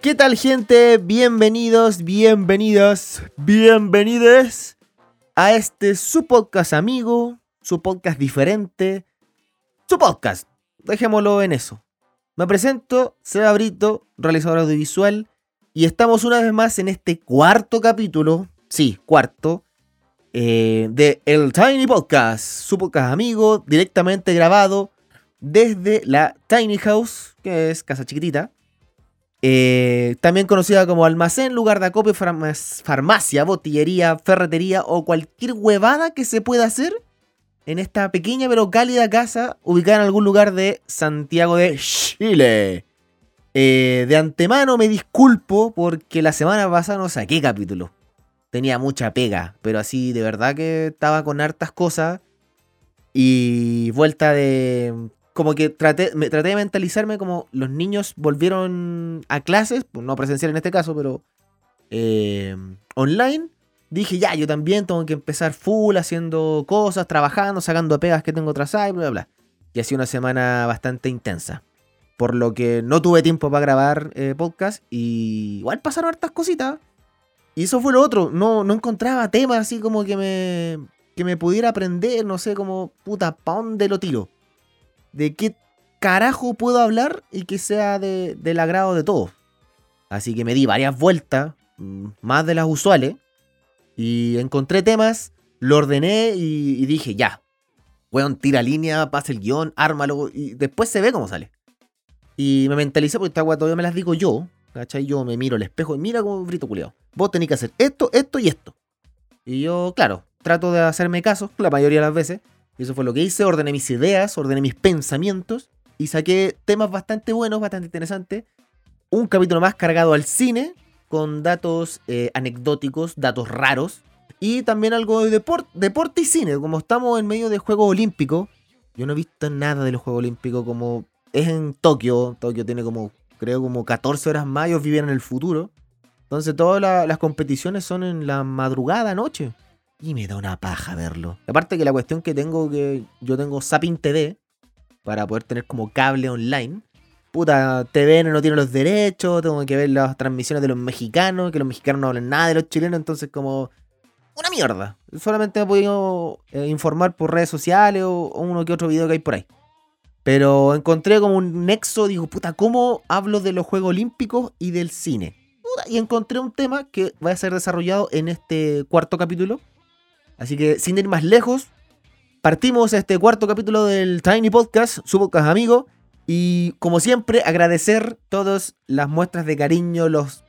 ¿Qué tal gente? Bienvenidos, bienvenidas, bienvenides a este su podcast amigo, su podcast diferente, su podcast. Dejémoslo en eso. Me presento, Seba Brito, realizador audiovisual, y estamos una vez más en este cuarto capítulo, sí, cuarto, eh, de El Tiny Podcast, su podcast amigo, directamente grabado desde la Tiny House, que es casa chiquitita. eh, también conocida como almacén, lugar de acopio, farma- farmacia, botillería, ferretería o cualquier huevada que se pueda hacer en esta pequeña pero cálida casa ubicada en algún lugar de Santiago de Chile. Eh, de antemano me disculpo porque la semana pasada no saqué capítulo. Tenía mucha pega, pero así de verdad que estaba con hartas cosas y vuelta de... Como que traté, me, traté de mentalizarme como los niños volvieron a clases, pues no presencial en este caso, pero eh, online. Dije, ya, yo también tengo que empezar full haciendo cosas, trabajando, sacando pegas que tengo tras ahí, bla, bla. Y sido una semana bastante intensa. Por lo que no tuve tiempo para grabar eh, podcast y igual pasaron hartas cositas. Y eso fue lo otro, no, no encontraba temas así como que me, que me pudiera aprender, no sé, como, puta, ¿pa' dónde lo tiro? ¿De qué carajo puedo hablar y que sea de- del agrado de todos? Así que me di varias vueltas, mm, más de las usuales, y encontré temas, lo ordené y, dije, ya, weón, tira línea, pasa el guion, ármalo, y después se ve cómo sale. Y me mentalicé porque esta weá todavía me las digo yo, ¿cachai? Yo me miro al espejo y mira como brito culiao. Vos tenés que hacer esto, esto y esto. Y yo, claro, trato de hacerme caso la mayoría de las veces. Y eso fue lo que hice, ordené mis ideas, ordené mis pensamientos y saqué temas bastante buenos, bastante interesantes. Un capítulo más cargado al cine, con datos eh, anecdóticos, datos raros. Y también algo de deport- deporte y cine, como estamos en medio de Juegos Olímpicos. Yo no he visto nada de los Juegos Olímpicos como es en Tokio. Tokio tiene como, creo, como 14 horas más. Ellos viven en el futuro. Entonces todas la- las competiciones son en la madrugada, noche. Y me da una paja verlo. Aparte que la cuestión que tengo, que yo tengo Zapping TV, para poder tener como cable online. Puta, TVN no tiene los derechos, tengo que ver las transmisiones de los mexicanos, que los mexicanos no hablan nada de los chilenos, entonces como... Una mierda. Solamente me he podido eh, informar por redes sociales o, uno que otro video que hay por ahí. Pero encontré como un nexo, digo, puta, ¿cómo hablo de los Juegos Olímpicos y del cine? Y encontré un tema que va a ser desarrollado en este cuarto capítulo. Así que sin ir más lejos, partimos este cuarto capítulo del Tiny Podcast, su podcast amigo. Y como siempre, agradecer todas las muestras de cariño, los...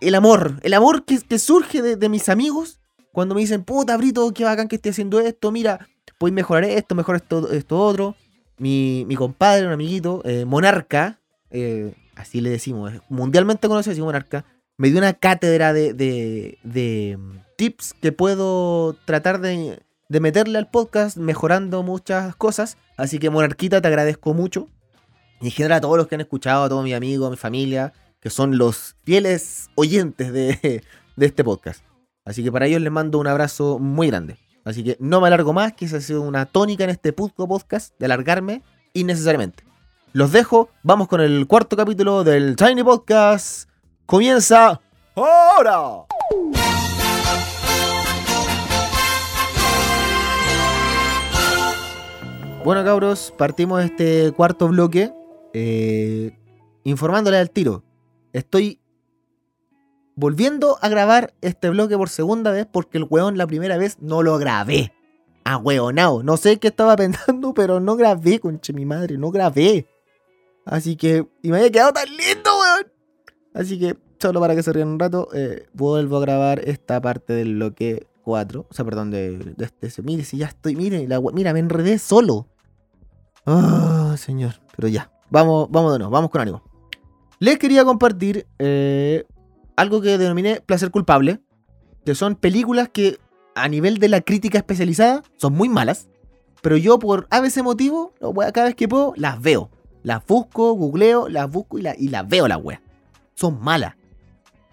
El amor, el amor que, surge de, mis amigos cuando me dicen, puta, Brito, qué bacán que esté haciendo esto, mira, puedes mejorar esto, mejor esto, esto otro. Mi, mi compadre, un amiguito, eh, Monarca, eh, así le decimos, mundialmente conocido así Monarca, me dio una cátedra de, de, de, mm, tips que puedo tratar de, de meterle al podcast, mejorando muchas cosas. Así que, Monarquita, te agradezco mucho. Y en general a todos los que han escuchado, a todos mis amigos, a mi familia, que son los fieles oyentes de, de este podcast. Así que para ellos les mando un abrazo muy grande. Así que no me alargo más, que esa ha sido una tónica en este podcast de alargarme innecesariamente. Los dejo, vamos con el cuarto capítulo del Tiny Podcast. Comienza ahora. Bueno, cabros, partimos este cuarto bloque eh, informándole al tiro. Estoy volviendo a grabar este bloque por segunda vez porque el weón la primera vez no lo grabé. A weonao. No sé qué estaba pensando, pero no grabé, conche mi madre, no grabé. Así que, y me había quedado tan lindo. Así que, solo para que se rían un rato, eh, vuelvo a grabar esta parte del bloque 4. O sea, perdón, de, este. Mire, si ya estoy, mire, la, mira, me enredé solo. Ah, señor. Pero ya, vamos, vamos de nuevo, vamos con ánimo. Les quería compartir eh, algo que denominé placer culpable, que son películas que a nivel de la crítica especializada son muy malas, pero yo por ABC motivo, cada vez que puedo, las veo. Las busco, googleo, las busco y, y las veo las weas. Son malas.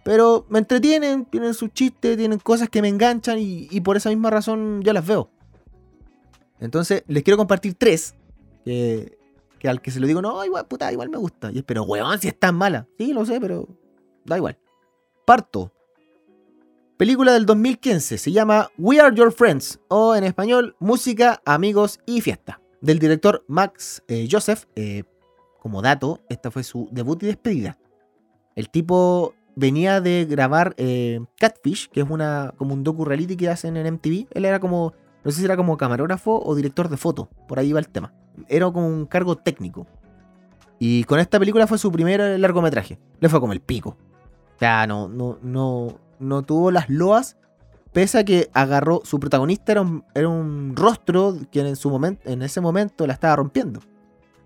Pero me entretienen, tienen sus chistes, tienen cosas que me enganchan y, por esa misma razón yo las veo. Entonces, les quiero compartir tres que que al que se lo digo, no, igual, puta, igual me gusta. Y es, pero weón, si es tan mala. Sí, lo sé, pero da igual. Parto. Película del 2015, se llama We Are Your Friends, o en español, Música, Amigos y Fiesta, del director Max eh, Joseph. Eh, como dato, esta fue su debut y despedida. El tipo venía de grabar eh, Catfish, que es una como un docu reality que hacen en MTV. Él era como, no sé si era como camarógrafo o director de foto, por ahí va el tema. Era como un cargo técnico. Y con esta película fue su primer largometraje. Le fue como el pico. O sea, no, no, no, no tuvo las loas, pese a que agarró, su protagonista era un, era un rostro que en, su momento, en ese momento la estaba rompiendo,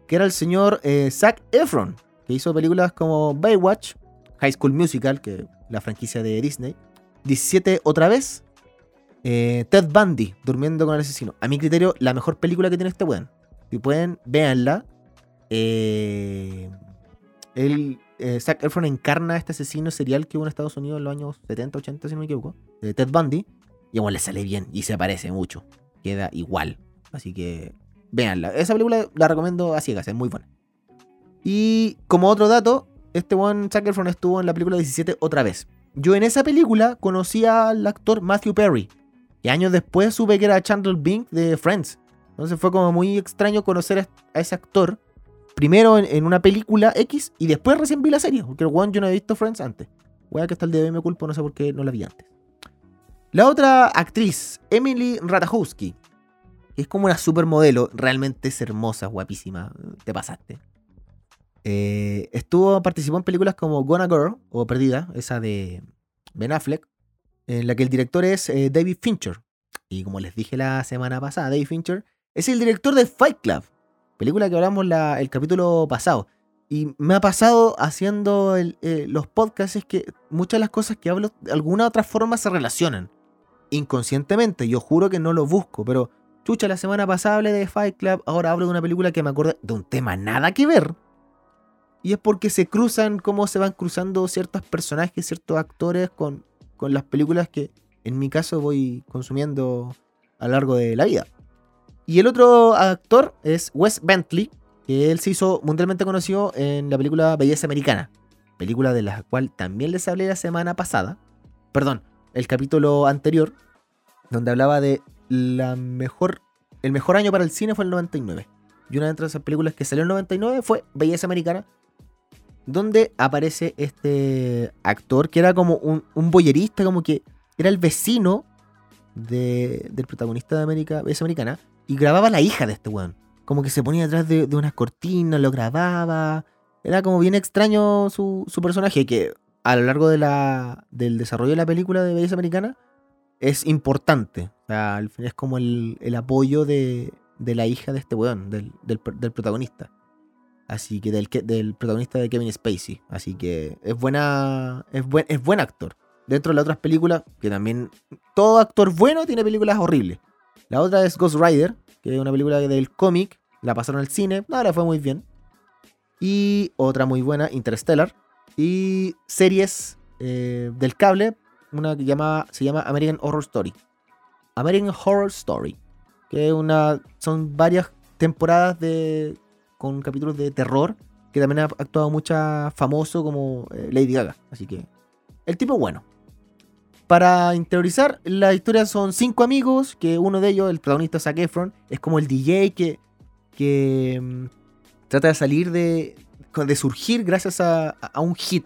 que era el señor eh, Zac Efron, que hizo películas como Baywatch, High School Musical, que la franquicia de Disney, 17 otra vez, eh, Ted Bundy, Durmiendo con el asesino. A mi criterio, la mejor película que tiene este weón. Si pueden, véanla. Eh, él eh, Zac Efron encarna a este asesino serial que hubo en Estados Unidos en los años 70, 80, si no me equivoco, de Ted Bundy. Y igual le sale bien y se parece mucho. Queda igual. Así que véanla. Esa película la recomiendo a ciegas, es muy buena. Y como otro dato, este one Zac Efron estuvo en la película 17 otra vez. Yo en esa película conocí al actor Matthew Perry. Y años después supe que era Chandler Bing de Friends. Entonces fue como muy extraño conocer a ese actor primero en, una película X y después recién vi la serie. Porque one yo no he visto Friends antes. Wea que hasta el día de me culpo, no sé por qué no la vi antes. La otra actriz, Emily Ratajkowski, es como una supermodelo, realmente es hermosa, guapísima, te pasaste. Eh, estuvo, participó en películas como Gonna Girl o Perdida, esa de Ben Affleck, en la que el director es eh, David Fincher. Y como les dije la semana pasada, David Fincher es el director de Fight Club, película que hablamos el capítulo pasado. Y me ha pasado haciendo eh, los podcasts es que muchas de las cosas que hablo de alguna otra forma se relacionan. Inconscientemente, yo juro que no lo busco, pero chucha, la semana pasada hablé de Fight Club, ahora hablo de una película que me acuerdo de un tema nada que ver. Y es porque se cruzan, cómo se van cruzando ciertos personajes, ciertos actores con, con las películas que en mi caso voy consumiendo a lo largo de la vida. Y el otro actor es Wes Bentley, que él se hizo mundialmente conocido en la película Belleza Americana, película de la cual también les hablé la semana pasada, perdón, el capítulo anterior, donde hablaba de la mejor, el mejor año para el cine fue el 99. Y una de esas películas que salió en el 99 fue Belleza Americana, donde aparece este actor que era como un, un boyerista, como que era el vecino del protagonista de América, Belleza Americana, y grababa la hija de este weón. Como que se ponía detrás de, unas cortinas, lo grababa. Era como bien extraño su, personaje, que a lo largo de la, del desarrollo de la película de Belleza Americana es importante. O sea, es como el, apoyo de, la hija de este weón, del, protagonista. Así que del, protagonista de Kevin Spacey. Así que es buena. Es buen, es buen actor. Dentro de las otras películas, que también. Todo actor bueno tiene películas horribles. La otra es Ghost Rider, que es una película del cómic. La pasaron al cine, no le fue muy bien. Y otra muy buena, Interstellar. Y series eh, del cable, una que se llama American Horror Story. American Horror Story. Que una, son varias temporadas de, con capítulos de terror. Que también ha actuado mucha famoso como eh, Lady Gaga. Así que el tipo bueno. Para interiorizar, la historia son cinco amigos, que uno de ellos, el protagonista Zac Efron, es como el DJ que, que mm, trata de salir de, de surgir gracias a, un hit.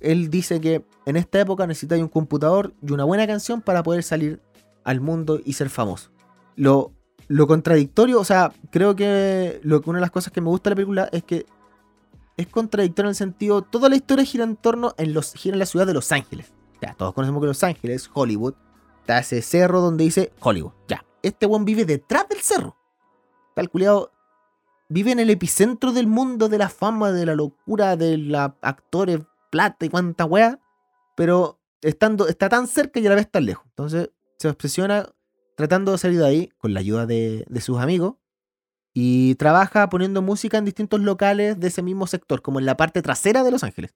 Él dice que en esta época necesita un computador y una buena canción para poder salir al mundo y ser famoso. Lo, lo contradictorio, o sea, creo que, lo, una de las cosas que me gusta de la película es que es contradictorio en el sentido, toda la historia gira en torno en, los, gira en la ciudad de Los Ángeles. Ya, todos conocemos que Los Ángeles, Hollywood, está ese cerro donde dice Hollywood. Ya, este buen vive detrás del cerro. Calculado, vive en el epicentro del mundo de la fama, de la locura, de los actores, plata y cuánta wea. Pero estando, está tan cerca y a la vez tan lejos. Entonces se obsesiona tratando de salir de ahí con la ayuda de, sus amigos. Y trabaja poniendo música en distintos locales de ese mismo sector, como en la parte trasera de Los Ángeles.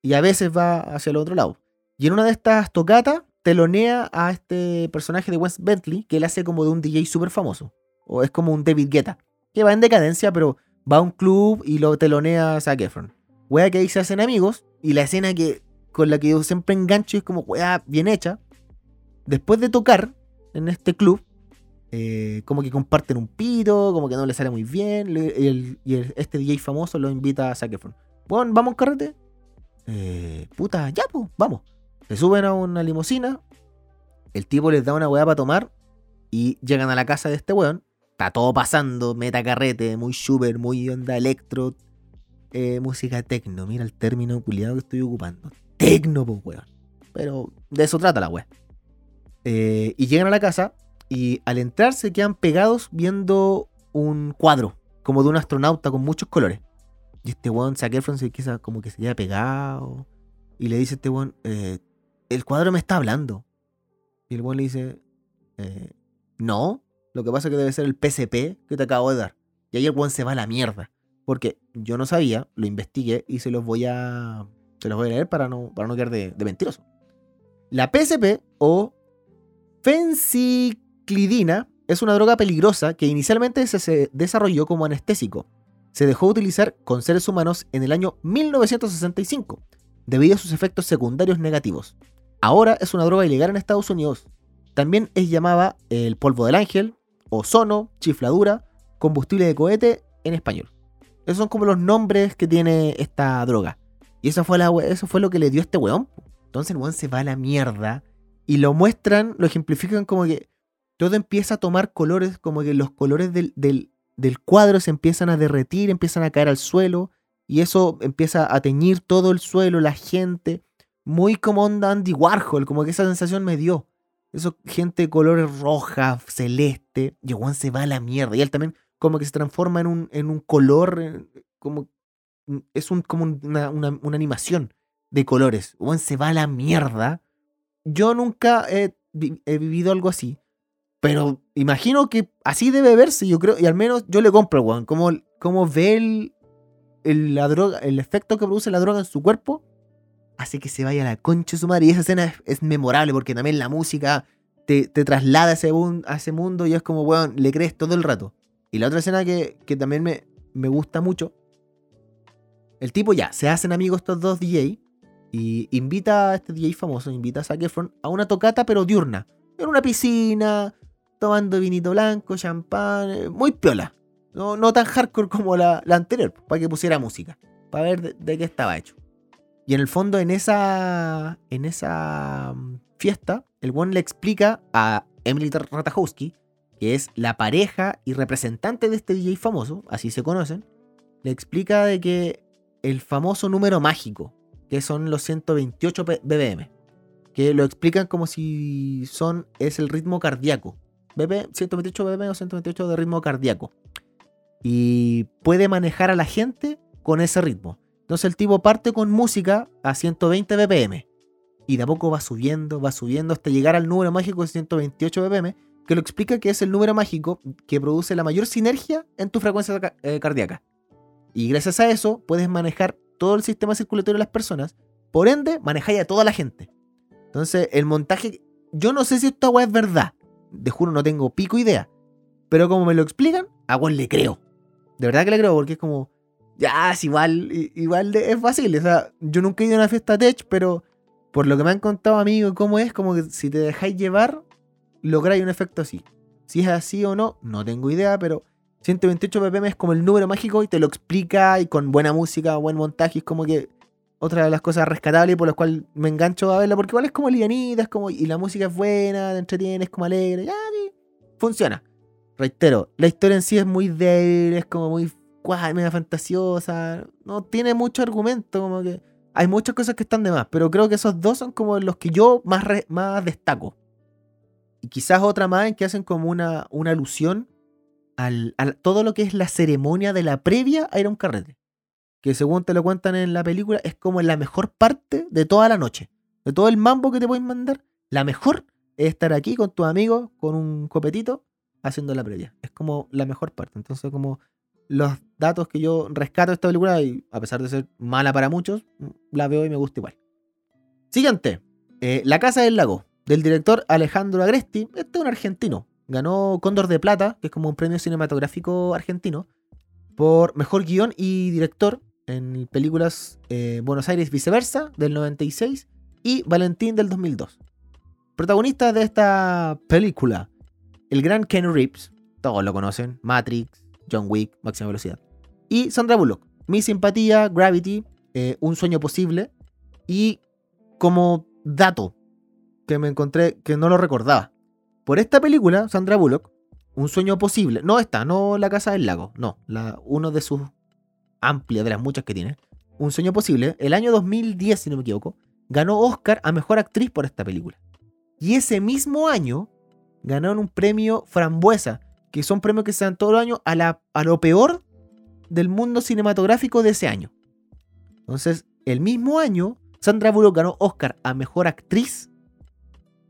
Y a veces va hacia el otro lado. Y en una de estas tocatas telonea a este personaje de Wes Bentley, que él hace como de un DJ súper famoso. O es como un David Guetta. que va en decadencia, pero va a un club y lo telonea Zac Efron. Wea que ahí se hacen amigos y la escena que con la que yo siempre engancho es como wea bien hecha. Después de tocar en este club, eh, como que comparten un pito, como que no le sale muy bien. y, este DJ famoso lo invita a Zac. Bueno, vamos carrete. Eh, puta, ya, pues, vamos. Se suben a una limusina. El tipo les da una weá para tomar. Y llegan a la casa de este weón. Está todo pasando, meta carrete, muy super, muy onda electro. Eh, música tecno. Mira el término culiado que estoy ocupando. Tecno, pues weón. Pero de eso trata la weá. Y llegan a la casa y al entrar se quedan pegados viendo un cuadro, como de un astronauta con muchos colores. Y este weón, Zac Efron, se queda como que se queda pegado. Y le dice este weón, eh, el cuadro me está hablando. Y el weón le dice, eh, no, lo que pasa es que debe ser el PCP que te acabo de dar. Y ahí el weón se va a la mierda. Porque yo no sabía, lo investigué y se los voy a, se los voy a leer para no, para no quedar de, de mentiroso. La PCP o Fancy clidina es una droga peligrosa que inicialmente se desarrolló como anestésico. Se dejó de utilizar con seres humanos en el año 1965, debido a sus efectos secundarios negativos. Ahora es una droga ilegal en Estados Unidos. También es llamada el polvo del ángel, ozono, chifladura, combustible de cohete en español. Esos son como los nombres que tiene esta droga. Y eso fue, eso fue lo que le dio este weón. Entonces el weón se va a la mierda. Y lo muestran, lo ejemplifican como que todo empieza a tomar colores, como que los colores del, del, cuadro se empiezan a derretir, empiezan a caer al suelo, y eso empieza a teñir todo el suelo, la gente, muy como onda Andy Warhol, como que esa sensación me dio. Eso, gente de colores roja, celeste, y Juan se va a la mierda. Y él también como que se transforma en un, en un color, eh, como es un, como una, una, animación de colores. Juan se va a la mierda. Yo nunca he, he vivido algo así. Pero imagino que así debe verse, yo creo, y al menos yo le compro, weón. Como, como ve el, la droga, el efecto que produce la droga en su cuerpo, hace que se vaya a la concha de su madre. Y esa escena es, memorable porque también la música te, traslada a ese, a ese, mundo y es como, weón, le crees todo el rato. Y la otra escena que, también me, me gusta mucho, el tipo ya, se hacen amigos estos dos DJ y invita a este DJ famoso, invita a Zac Efron a una tocata pero diurna. En una piscina, tomando vinito blanco, champán, eh, muy piola. No, no tan hardcore como la, anterior, para que pusiera música, para ver de, qué estaba hecho. Y en el fondo, en esa, en esa mm, fiesta, el buen le explica a Emily Ratajkowski, que es la pareja y representante de este DJ famoso, así se conocen, le explica de que el famoso número mágico, que son los 128 BBM, que lo explican como si son es el ritmo cardíaco BP, 128 BPM o 128 de ritmo cardíaco. Y puede manejar a la gente con ese ritmo. Entonces el tipo parte con música a 120 BPM. Y de a poco va subiendo, va subiendo hasta llegar al número mágico de 128 BPM, que lo explica que es el número mágico que produce la mayor sinergia en tu frecuencia eh, cardíaca. Y gracias a eso puedes manejar todo el sistema circulatorio de las personas. Por ende, manejáis a toda la gente. Entonces, el montaje. Yo no sé si esta agua es verdad de juro no tengo pico idea. Pero como me lo explican, a le creo. De verdad que le creo, porque es como, ya, es igual, igual es fácil. O sea, yo nunca he ido a una fiesta tech, pero por lo que me han contado amigos, cómo es, como que si te dejáis llevar, lográis un efecto así. Si es así o no, no tengo idea, pero 128 ppm es como el número mágico y te lo explica y con buena música, buen montaje, es como que otra de las cosas rescatables por las cuales me engancho a verla, porque igual es como lianita, es como, y la música es buena, te entretiene, es como alegre, ya, funciona. Reitero, la historia en sí es muy débil, es como muy media fantasiosa, no tiene mucho argumento, como que hay muchas cosas que están de más, pero creo que esos dos son como los que yo más, más destaco. Y quizás otra más en que hacen como una, una alusión al, a todo lo que es la ceremonia de la previa a ir a un carrete que según te lo cuentan en la película, es como la mejor parte de toda la noche. De todo el mambo que te pueden mandar, la mejor es estar aquí con tus amigos, con un copetito, haciendo la previa. Es como la mejor parte. Entonces, como los datos que yo rescato de esta película, y a pesar de ser mala para muchos, la veo y me gusta igual. Siguiente, eh, La Casa del Lago, del director Alejandro Agresti. Este es un argentino. Ganó Cóndor de Plata, que es como un premio cinematográfico argentino, por mejor guion y director en películas eh, Buenos Aires viceversa del 96 y Valentín del 2002. Protagonistas de esta película, el gran Ken Reeves, todos lo conocen, Matrix, John Wick, Máxima Velocidad, y Sandra Bullock, Mi Simpatía, Gravity, eh, Un Sueño Posible, y como dato que me encontré que no lo recordaba, por esta película, Sandra Bullock, Un Sueño Posible, no esta, no La Casa del Lago, no, la, uno de sus amplias, de las muchas que tiene, Un Sueño Posible, el año 2010, si no me equivoco, ganó Oscar a Mejor Actriz por esta película. Y ese mismo año ganaron un premio Frambuesa, que son premios que se dan todo el año a, lo peor del mundo cinematográfico de ese año. Entonces, el mismo año, Sandra Bullock ganó Oscar a Mejor Actriz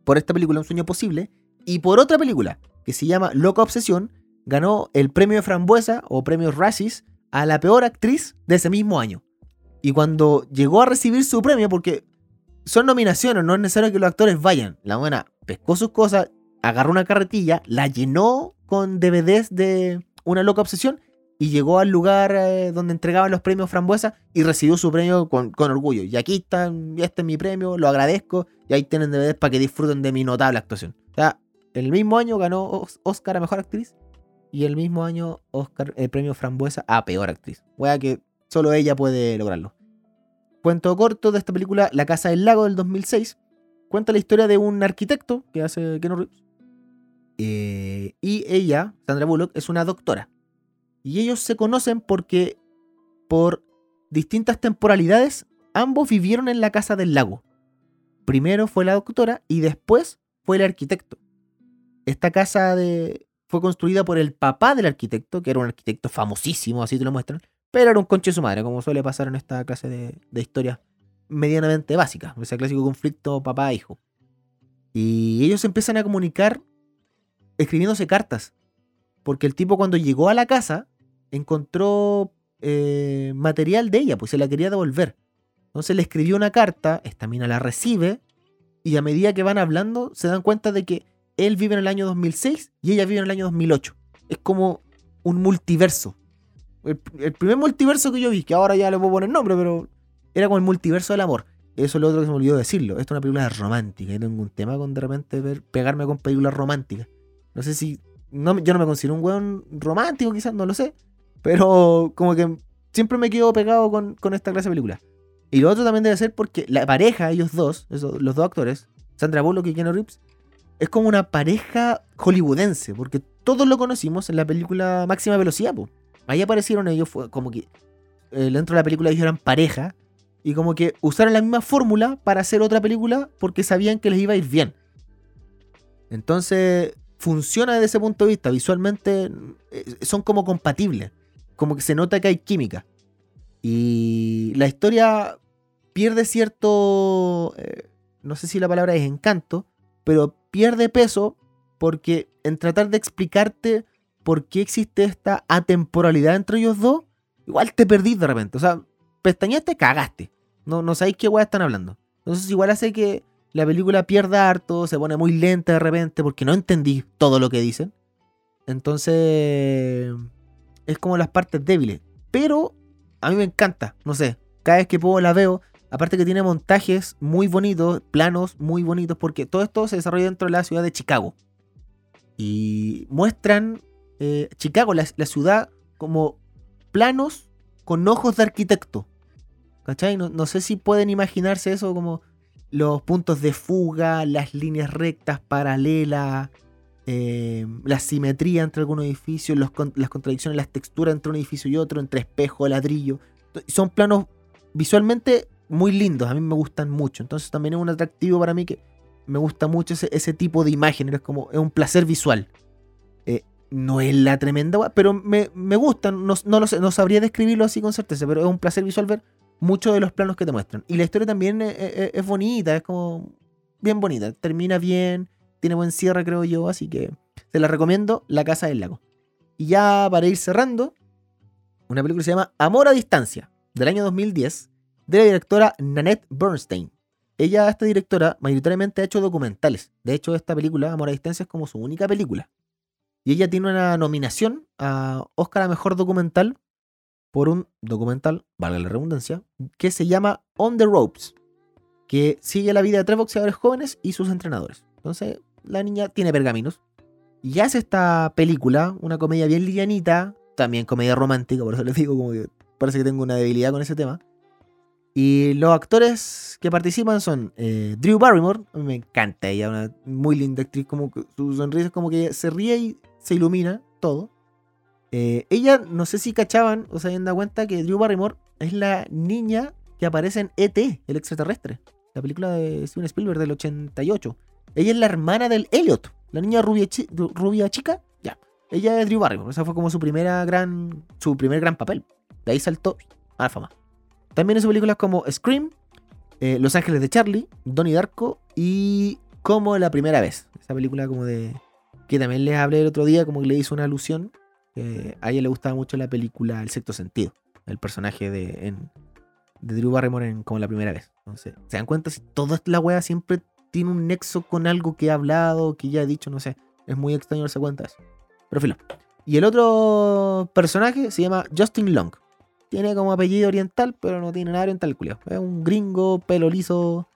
por esta película Un Sueño Posible, y por otra película que se llama Loca Obsesión, ganó el premio de Frambuesa o premio Razzies a la peor actriz de ese mismo año. Y cuando llegó a recibir su premio, porque son nominaciones, no es necesario que los actores vayan. La buena pescó sus cosas, agarró una carretilla, la llenó con DVDs de Una loca obsesión y llegó al lugar eh, donde entregaban los premios Frambuesa y recibió su premio con, orgullo. Y aquí está, este es mi premio, lo agradezco y ahí tienen DVDs para que disfruten de mi notable actuación. O sea, el mismo año ganó Oscar a Mejor Actriz y el mismo año Oscar, el premio Frambuesa a Peor Actriz. Wea que solo ella puede lograrlo. Cuento corto de esta película, La Casa del Lago del 2006. Cuenta la historia de un arquitecto que hace Keanu Reeves. Eh, y ella, Sandra Bullock, es una doctora. Y ellos se conocen porque por distintas temporalidades ambos vivieron en la Casa del Lago. Primero fue la doctora y después fue el arquitecto. Esta casa de, fue construida por el papá del arquitecto, que era un arquitecto famosísimo, así te lo muestran, pero era un conche su madre, como suele pasar en esta clase de, de historias medianamente básicas, ese clásico conflicto papá-hijo. Y ellos empiezan a comunicar escribiéndose cartas, porque el tipo cuando llegó a la casa encontró eh, material de ella, pues se la quería devolver. Entonces le escribió una carta, esta mina la recibe, y a medida que van hablando se dan cuenta de que él vive en el año 2006 y ella vive en el año 2008. Es como un multiverso. El, primer multiverso que yo vi, que ahora ya le puedo poner nombre, pero era como el multiverso del amor. Eso es lo otro que se me olvidó decirlo. Esto es una película romántica. Yo tengo un tema con de repente ver, pegarme con películas románticas. No sé si. No, yo no me considero un weón romántico, quizás, no lo sé. Pero como que siempre me quedo pegado con, esta clase de película. Y lo otro también debe ser porque la pareja, ellos dos, los dos actores, Sandra Bullock y Keanu Reeves, es como una pareja hollywoodense, porque todos lo conocimos en la película Máxima Velocidad. Ahí aparecieron ellos, fue como que eh, dentro de la película ellos eran pareja, y como que usaron la misma fórmula para hacer otra película porque sabían que les iba a ir bien. Entonces, funciona desde ese punto de vista. Visualmente eh, son como compatibles. Como que se nota que hay química. Y la historia pierde cierto. Eh, no sé si la palabra es encanto, pero pierde peso porque en tratar de explicarte por qué existe esta atemporalidad entre ellos dos, igual te perdís de repente. O sea, pestañaste, cagaste. No, no sabéis qué weá están hablando. Entonces igual hace que la película pierda harto, se pone muy lenta de repente porque no entendí todo lo que dicen. Entonces es como las partes débiles. Pero a mí me encanta, no sé, cada vez que puedo la veo. Aparte que tiene montajes muy bonitos, planos muy bonitos, porque todo esto se desarrolla dentro de la ciudad de Chicago. Y muestran eh, Chicago, la, ciudad, como planos con ojos de arquitecto. ¿Cachai? No, sé si pueden imaginarse eso como los puntos de fuga, las líneas rectas paralelas, eh, la simetría entre algunos edificios, las contradicciones, las texturas entre un edificio y otro, entre espejo, ladrillo. Son planos visualmente muy lindos, a mí me gustan mucho. Entonces también es un atractivo para mí que me gusta mucho ese, tipo de imagen, es como es un placer visual. Eh, no es la tremenda, pero me, me gustan, no, no, lo sé, no sabría describirlo así con certeza, pero es un placer visual ver muchos de los planos que te muestran. Y la historia también es, bonita, es como bien bonita, termina bien, tiene buen cierre creo yo, así que se la recomiendo, La Casa del Lago. Y ya para ir cerrando, una película se llama Amor a Distancia, del año 2010, de la directora Nanette Bernstein. Ella, esta directora, mayoritariamente ha hecho documentales. De hecho, esta película, Amor a Distancia, es como su única película. Y ella tiene una nominación a Oscar a Mejor Documental por un documental, valga la redundancia, que se llama On the Ropes, que sigue la vida de tres boxeadores jóvenes y sus entrenadores. Entonces, la niña tiene pergaminos y hace esta película, una comedia bien livianita, también comedia romántica, por eso les digo como que parece que tengo una debilidad con ese tema. Y los actores que participan son eh, Drew Barrymore, me encanta ella, una muy linda actriz, como que su sonrisa es como que se ríe y se ilumina todo. Eh, ella, no sé si cachaban o se habían dado cuenta que Drew Barrymore es la niña que aparece en ET, el extraterrestre, la película de Steven Spielberg del 88. Ella es la hermana del Elliot, la niña rubia, rubia chica, ya. Ella es Drew Barrymore, esa fue como su primera gran, su primer gran papel. De ahí saltó a la fama. También hizo películas como Scream, eh, Los Ángeles de Charlie, Donnie Darko y Como la primera vez. Esa película como de... Que también les hablé el otro día, como que le hizo una alusión. a ella le gustaba mucho la película El sexto sentido. El personaje de, de Drew Barrymore en Como la primera vez. Entonces, ¿se dan cuenta? Si toda la wea siempre tiene un nexo con algo que ha hablado, que ya ha dicho, no sé. Es muy extraño darse cuenta de eso. Pero filo. Y el otro personaje se llama Justin Long. Tiene como apellido oriental, pero no tiene nada oriental, culiao. Es un gringo, pelo liso,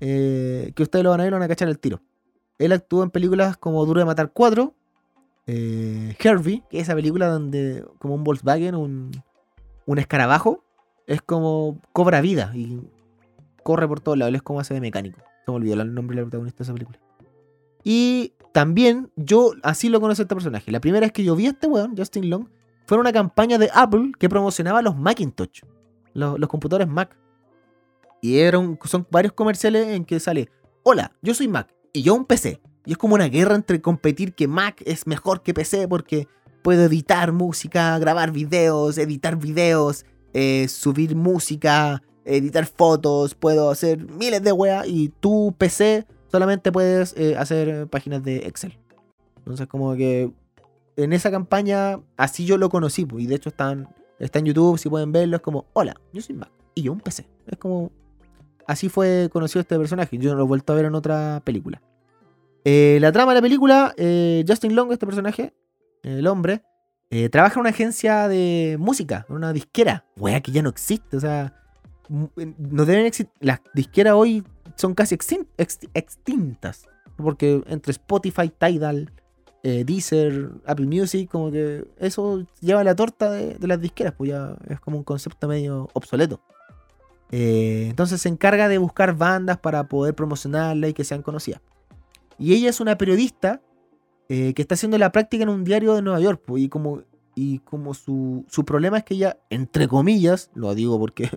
eh, que ustedes lo van a ver, van a cachar el tiro. Él actuó en películas como Duro de Matar 4, eh, Herbie, que es esa película donde, como un Volkswagen, un, un escarabajo, es como cobra vida y corre por todos lados. Es como hace de mecánico. Se me olvidó el nombre del protagonista de esa película. Y también yo así lo conocí a este personaje. La primera vez que yo vi a este weón, Justin Long, fue una campaña de Apple que promocionaba los Macintosh, los, computadores Mac. Y eran, son varios comerciales en que sale, hola, yo soy Mac y yo un PC. Y es como una guerra entre competir que Mac es mejor que PC porque puedo editar música, grabar videos, editar videos, eh, subir música, editar fotos, puedo hacer miles de weas y tu PC solamente puedes eh, hacer páginas de Excel. Entonces como que en esa campaña, así yo lo conocí, y de hecho están, está en YouTube, si pueden verlo, es como, hola, yo soy Mac, y yo un PC. Es como, así fue conocido este personaje, yo no lo he vuelto a ver en otra película. Eh, la trama de la película, eh, Justin Long, este personaje, el hombre, eh, trabaja en una agencia de música, en una disquera, wea que ya no existe, o sea, no deben existir, las disqueras hoy son casi extintas, porque entre Spotify, Tidal, eh, Deezer, Apple Music, como que eso lleva la torta de, las disqueras, pues ya es como un concepto medio obsoleto. Eh, entonces se encarga de buscar bandas para poder promocionarla y que sean conocidas. Y ella es una periodista eh, que está haciendo la práctica en un diario de Nueva York, pues, y como, y como su, su problema es que ella, entre comillas, lo digo porque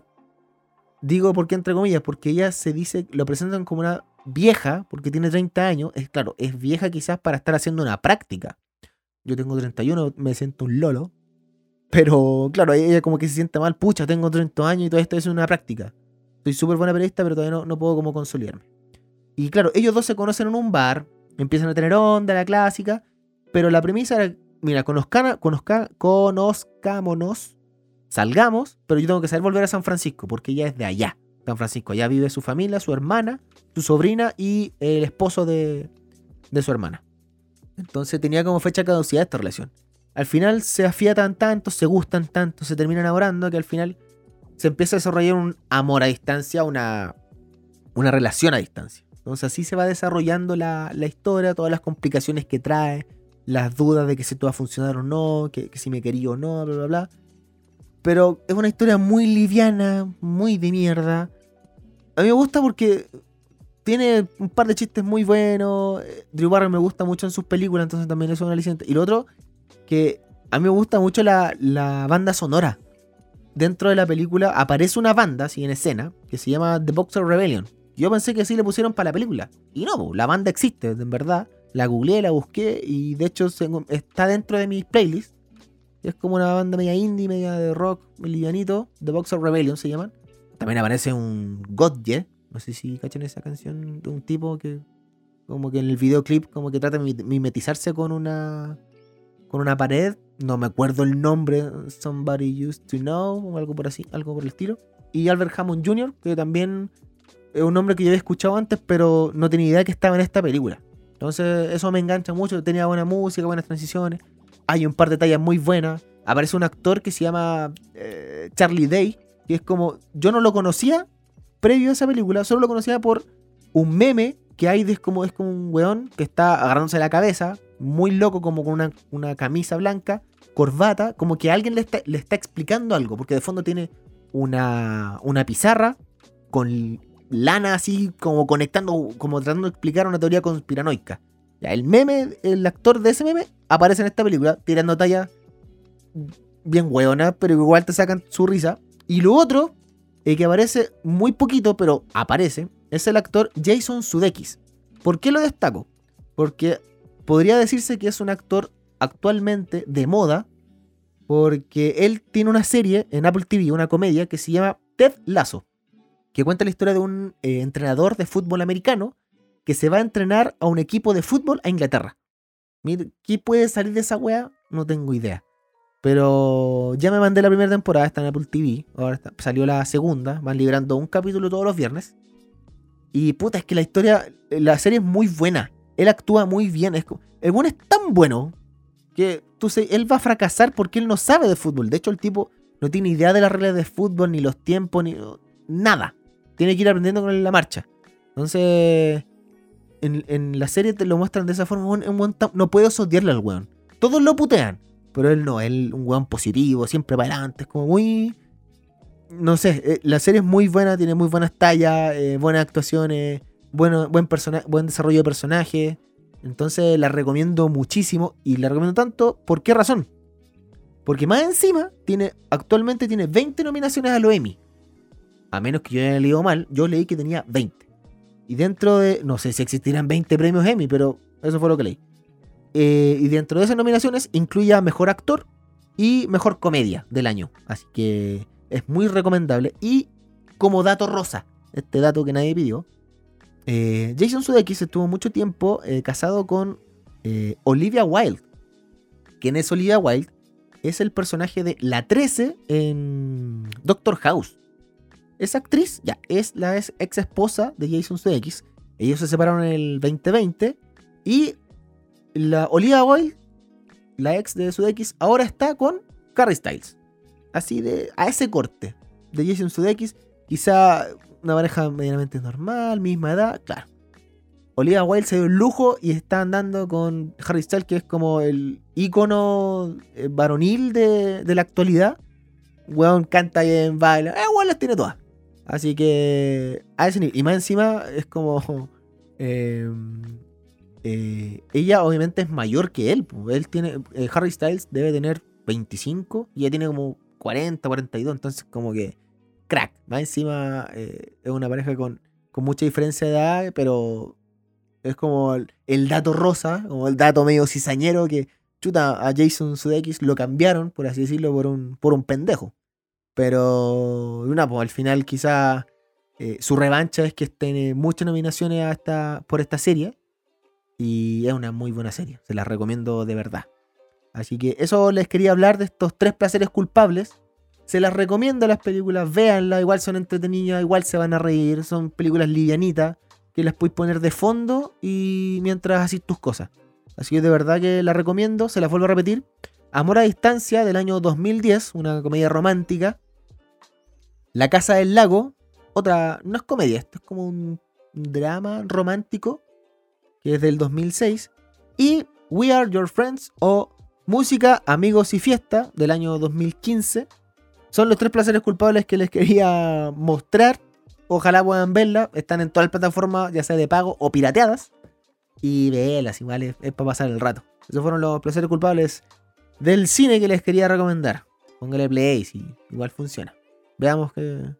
digo porque entre comillas, porque ella se dice, lo presentan como una vieja, porque tiene 30 años, es claro, es vieja quizás para estar haciendo una práctica. Yo tengo 31, me siento un lolo. Pero claro, ella como que se siente mal, pucha, tengo 30 años y todo esto es una práctica. Soy súper buena periodista, pero todavía no, no puedo como consolidarme. Y claro, ellos dos se conocen en un bar, empiezan a tener onda, la clásica, pero la premisa era, mira, conozca, conozca, conozcámonos, salgamos, pero yo tengo que saber volver a San Francisco, porque ella es de allá. San Francisco. Allá vive su familia, su hermana, su sobrina y el esposo de, su hermana. Entonces tenía como fecha caducidad esta relación. Al final se afiatan tanto, se gustan tanto, se terminan enamorando que al final se empieza a desarrollar un amor a distancia, una, una relación a distancia. Entonces así se va desarrollando la, historia, todas las complicaciones que trae, las dudas de que si todo va a funcionar o no, que, que si me quería o no, bla, bla, bla. Pero es una historia muy liviana, muy de mierda. A mí me gusta porque tiene un par de chistes muy buenos. Drew Barry me gusta mucho en sus películas, entonces también es un aliciente. Y lo otro, que a mí me gusta mucho la, banda sonora. Dentro de la película aparece una banda, así en escena, que se llama The Boxer Rebellion. Yo pensé que así le pusieron para la película. Y no, la banda existe, en verdad. La googleé, la busqué y de hecho está dentro de mis playlists. Es como una banda media indie, media de rock, livianito. The Boxer Rebellion se llaman. También aparece un Godje. No sé si cachan esa canción de un tipo que como que en el videoclip como que trata de mimetizarse con una con una pared, no me acuerdo el nombre, Somebody Used to Know o algo por así, algo por el estilo. Y Albert Hammond Jr., que también es un nombre que yo había escuchado antes, pero no tenía idea que estaba en esta película. Entonces eso me engancha mucho. Tenía buena música, buenas transiciones. Hay un par de tallas muy buenas. Aparece un actor que se llama eh, Charlie Day. Que es como... Yo no lo conocía previo a esa película. Solo lo conocía por un meme que hay de, como, es como un weón que está agarrándose la cabeza. Muy loco como con una, una camisa blanca. Corbata. Como que alguien le está, le está explicando algo. Porque de fondo tiene una, una pizarra con lana así como conectando, como tratando de explicar una teoría conspiranoica. Ya, el meme, el actor de ese meme aparece en esta película tirando talla bien hueona, pero igual te sacan su risa. Y lo otro, eh, que aparece muy poquito, pero aparece, es el actor Jason Sudeikis. ¿Por qué lo destaco? Porque podría decirse que es un actor actualmente de moda, porque él tiene una serie en Apple TV, una comedia que se llama Ted Lasso que cuenta la historia de un eh, entrenador de fútbol americano que se va a entrenar a un equipo de fútbol a Inglaterra. ¿qué puede salir de esa wea? No tengo idea. Pero ya me mandé la primera temporada, está en Apple TV. Ahora salió la segunda. Van librando un capítulo todos los viernes. Y puta, es que la historia, la serie es muy buena. Él actúa muy bien. Es, el buen es tan bueno que tú sé, él va a fracasar porque él no sabe de fútbol. De hecho, el tipo no tiene idea de las reglas de fútbol, ni los tiempos, ni nada. Tiene que ir aprendiendo con la marcha. Entonces, en, la serie te lo muestran de esa forma. Un, no puedes odiarle al weón. Todos lo putean. Pero él no, él un weón positivo, siempre para adelante. Es como muy. No sé, eh, la serie es muy buena, tiene muy buenas tallas, eh, buenas actuaciones, bueno, buen, buen desarrollo de personaje. Entonces la recomiendo muchísimo y la recomiendo tanto. ¿Por qué razón? Porque más encima, tiene, actualmente tiene 20 nominaciones a los Emmy a menos que yo haya leído mal, yo leí que tenía 20. Y dentro de, no sé si existirán 20 premios Emmy, pero eso fue lo que leí. Eh, y dentro de esas nominaciones incluye a Mejor Actor y Mejor Comedia del año. Así que es muy recomendable. Y como dato rosa, este dato que nadie pidió, eh, Jason Sudeikis estuvo mucho tiempo eh, casado con Olivia Wilde. ¿Quién es Olivia Wilde? Es el personaje de la 13 en Doctor House. Esa actriz ya es la ex esposa de Jason Sudeikis. Ellos se separaron en el 2020 y la Olivia Wilde, la ex de Sudeikis, ahora está con Carrie Styles. Así de a ese corte de Jason Sudeikis, quizá una pareja medianamente normal, misma edad, claro. Olivia Wilde se dio el lujo y está andando con Harry Styles, que es como el ícono eh, varonil de, la actualidad. Weón canta bien, baila. Eh, weón las tiene todas. Así que a. Y más encima es como... Em, eh, ella obviamente es mayor que él. Él tiene... Eh, Harry Styles debe tener 25 y ella tiene como 40, 42. Entonces como que... Crack. Más encima eh, es una pareja con, con mucha diferencia de edad, pero es como el, dato rosa, como el dato medio cizañero que chuta a Jason Sudeikis lo cambiaron, por así decirlo, por un, por un pendejo. Pero, una, pues al final quizá eh, su revancha es que tiene muchas nominaciones hasta por esta serie. Y es una muy buena serie, se la recomiendo de verdad. Así que eso les quería hablar de estos tres placeres culpables. Se las recomiendo las películas, véanlas, igual son entretenidas, igual se van a reír, son películas livianitas que las puedes poner de fondo y mientras haces tus cosas. Así que de verdad que la recomiendo, se las vuelvo a repetir. Amor a distancia del año 2010, una comedia romántica la Casa del Lago, otra, no es comedia, esto es como un drama romántico, que es del 2006. Y We Are Your Friends o Música, Amigos y Fiesta del año 2015. Son los tres placeres culpables que les quería mostrar. Ojalá puedan verla. Están en todas las plataformas, ya sea de pago o pirateadas. Y velas, igual es, es para pasar el rato. Esos fueron los placeres culpables del cine que les quería recomendar. Póngale play si igual funciona. Veamos qué,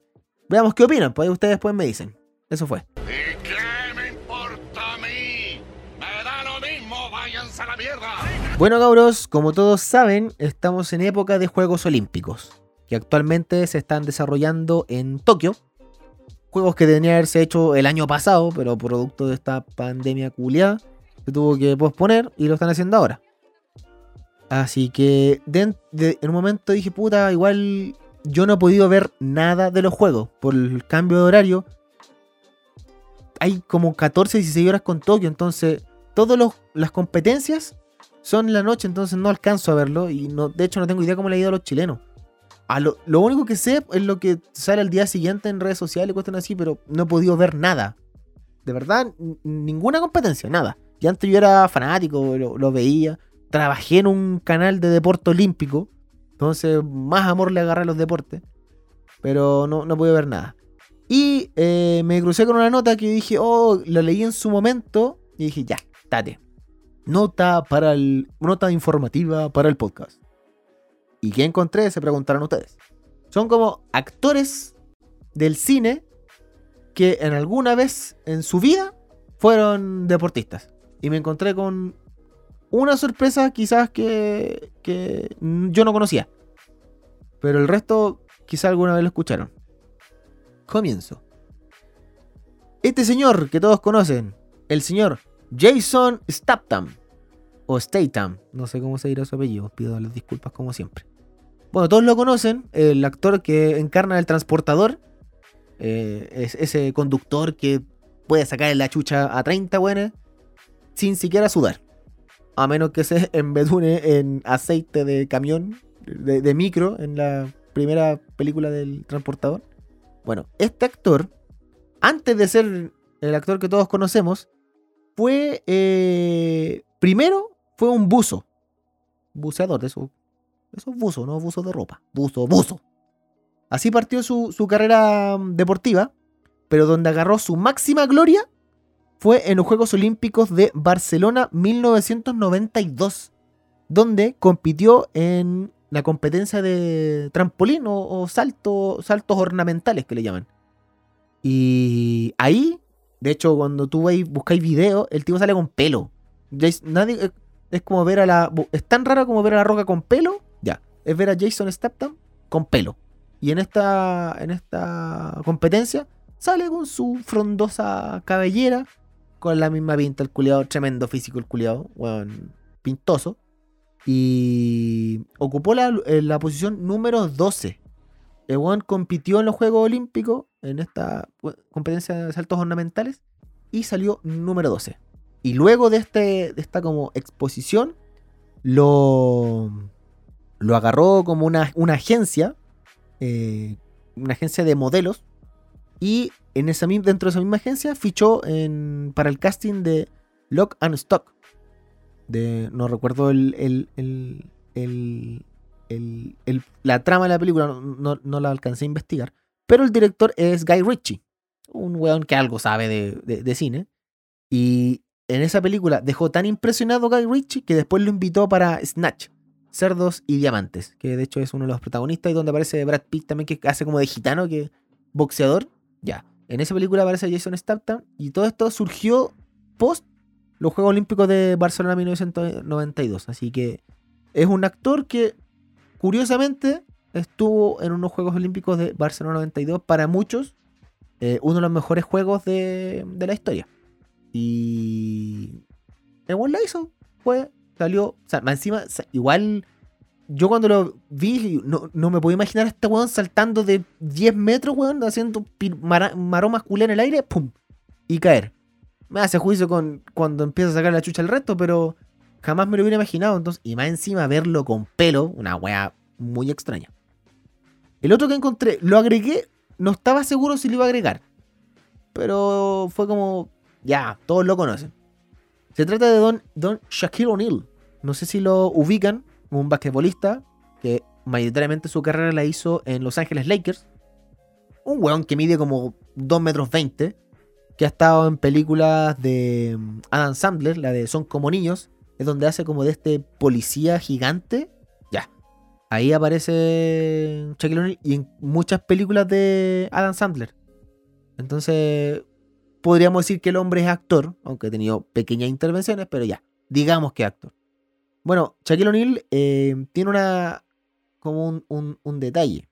veamos qué opinan, pues ustedes después me dicen. Eso fue. ¿Y qué me importa a mí? Me da lo mismo, váyanse a la mierda. Bueno, cabros, como todos saben, estamos en época de Juegos Olímpicos, que actualmente se están desarrollando en Tokio. Juegos que tenían haberse hecho el año pasado, pero producto de esta pandemia culiada, se tuvo que posponer y lo están haciendo ahora. Así que en un momento dije, puta, igual yo no he podido ver nada de los juegos por el cambio de horario. Hay como 14, 16 horas con Tokio, entonces todas las competencias son la noche, entonces no alcanzo a verlo. Y no, de hecho, no tengo idea cómo le ha ido a los chilenos. A lo, lo único que sé es lo que sale al día siguiente en redes sociales y cuestiones así, pero no he podido ver nada. De verdad, ninguna competencia, nada. Y antes yo era fanático, lo, lo veía. Trabajé en un canal de deporte olímpico. Entonces, más amor le agarré a los deportes. Pero no, no pude ver nada. Y eh, me crucé con una nota que dije, oh, lo leí en su momento. Y dije, ya, date. Nota para el. Nota informativa para el podcast. ¿Y qué encontré? Se preguntaron ustedes. Son como actores del cine que en alguna vez en su vida fueron deportistas. Y me encontré con una sorpresa quizás que, que yo no conocía. Pero el resto quizás alguna vez lo escucharon. Comienzo. Este señor que todos conocen, el señor Jason Statham, o Statham, no sé cómo se dirá su apellido, pido las disculpas como siempre. Bueno, todos lo conocen, el actor que encarna el transportador, eh, es ese conductor que puede sacar la chucha a 30 buenas sin siquiera sudar. A menos que se embedune en aceite de camión, de, micro, en la primera película del transportador. Bueno, este actor, antes de ser el actor que todos conocemos, fue. eh, primero fue un buzo. Buceador, de eso. Eso es buzo, no buzo de ropa. Buzo, buzo. Así partió su, su carrera mm, deportiva, pero donde agarró su máxima gloria fue en los Juegos Olímpicos de Barcelona 1992, donde compitió en la competencia de trampolín o, o salto, saltos ornamentales que le llaman. Y ahí, de hecho, cuando tú veis, buscáis video, el tipo sale con pelo. Jas- nadie, es- es como ver a la. Es tan raro como ver a la roca con pelo. Ya. Es ver a Jason Statham con pelo. Y en esta, en esta competencia sale con su frondosa cabellera. Con la misma pinta, el culiado, tremendo físico el culiado, weón, pintoso. Y ocupó la, eh, la posición número 12. El weón compitió en los Juegos Olímpicos, en esta competencia de saltos ornamentales, y salió número 12. Y luego de, este, de esta como exposición, lo, lo agarró como una, una agencia, eh, una agencia de modelos, y en esa, dentro de esa misma agencia fichó en, para el casting de Lock and Stock. De, no recuerdo el, el, el, el- el- el- la trama de la película, no, no- no la alcancé a investigar. Pero el director es Guy Ritchie, un weón que algo sabe de, de- de cine. Y en esa película dejó tan impresionado Guy Ritchie que después lo invitó para Snatch, Cerdos y Diamantes, que de hecho es uno de los protagonistas y donde aparece Brad Pitt también, que hace como de gitano, que boxeador. Ya, en esa película aparece Jason Statham y todo esto surgió post los Juegos Olímpicos de Barcelona 1992. Así que es un actor que curiosamente estuvo en unos Juegos Olímpicos de Barcelona 92 para muchos eh, uno de los mejores juegos de, de la historia. Y el fue, salió, o sea, encima, igual yo cuando lo vi, no, no me podía imaginar a este weón saltando de 10 metros, weón, haciendo maromas culé en el aire, pum, y caer. Me hace juicio con cuando empieza a sacar la chucha al resto, pero jamás me lo hubiera imaginado. Entonces, y más encima verlo con pelo, una wea muy extraña. El otro que encontré, lo agregué, no estaba seguro si lo iba a agregar. Pero fue como, ya, todos lo conocen. Se trata de Don, don Shaquille O'Neal. No sé si lo ubican, un basquetbolista que mayoritariamente su carrera la hizo en Los Ángeles Lakers. Un weón que mide como 2 metros 20, que ha estado en películas de mm, Adam Sandler, la de Son como niños, es donde hace como de este policía gigante. Ya. Ahí aparece Shaquille O'Neal y en muchas películas de Adam Sandler. Entonces, podríamos decir que el hombre es actor, aunque ha tenido pequeñas intervenciones, pero ya, digamos que actor. Bueno, Shaquille O'Neal eh, tiene una. como un, un- detalle.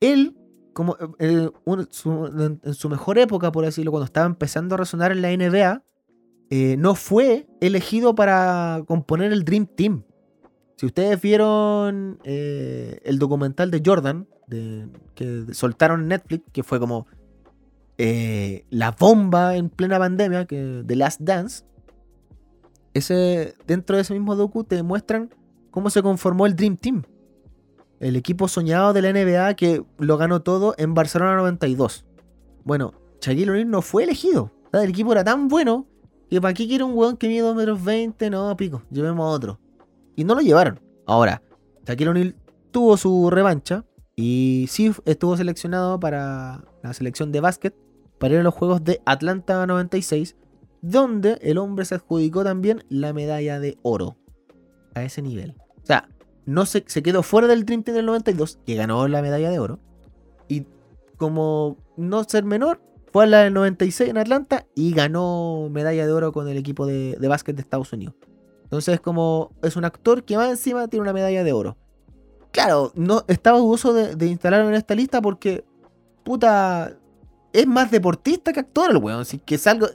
Él, como eh, su- en, su mejor época, por decirlo, cuando estaba empezando a resonar en la NBA, eh, no fue elegido para componer el Dream Team. Si ustedes vieron eh, el documental de Jordan, que soltaron en Netflix, que fue como eh, la bomba en plena pandemia, que The Last Dance, ese, dentro de ese mismo docu te muestran cómo se conformó el Dream Team. El equipo soñado de la NBA que lo ganó todo en Barcelona 92. Bueno, Shaquille O'Neal no fue elegido. El equipo era tan bueno que para qué quiere un weón que mide 2 metros 20, no, pico, llevemos a otro. Y no lo llevaron. Ahora, Shaquille O'Neal tuvo su revancha y sí estuvo seleccionado para la selección de básquet para ir a los Juegos de Atlanta 96, donde el hombre se adjudicó también la medalla de oro. A ese nivel. O sea, no se, quedó fuera del Dream Team del 92, que ganó la medalla de oro. Y como no ser menor, fue a la del 96 en Atlanta y ganó medalla de oro con el equipo de, de básquet de Estados Unidos. Entonces, como es un actor que va encima tiene una medalla de oro. Claro, no estaba dudoso de, de instalarlo en esta lista porque, puta, es más deportista que actor el weón. Así que salgo.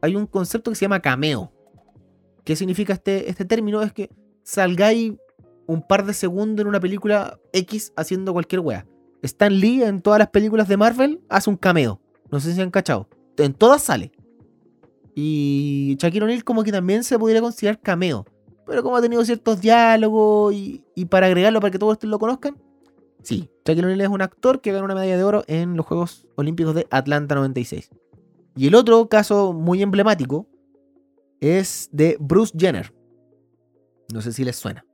Hay, un concepto que se llama cameo. ¿Qué significa este, este término? Es que salgáis un par de segundos en una película X haciendo cualquier wea. Stan Lee en todas las películas de Marvel hace un cameo. No sé si han cachado. En todas sale. Y Shaquille O'Neal como que también se podría considerar cameo. Pero como ha tenido ciertos diálogos y, y para agregarlo para que todos lo conozcan. Sí, Shaquille O'Neal es un actor que ganó una medalla de oro en los Juegos Olímpicos de Atlanta 96. Y el otro caso muy emblemático es de Bruce Jenner. No sé si les suena.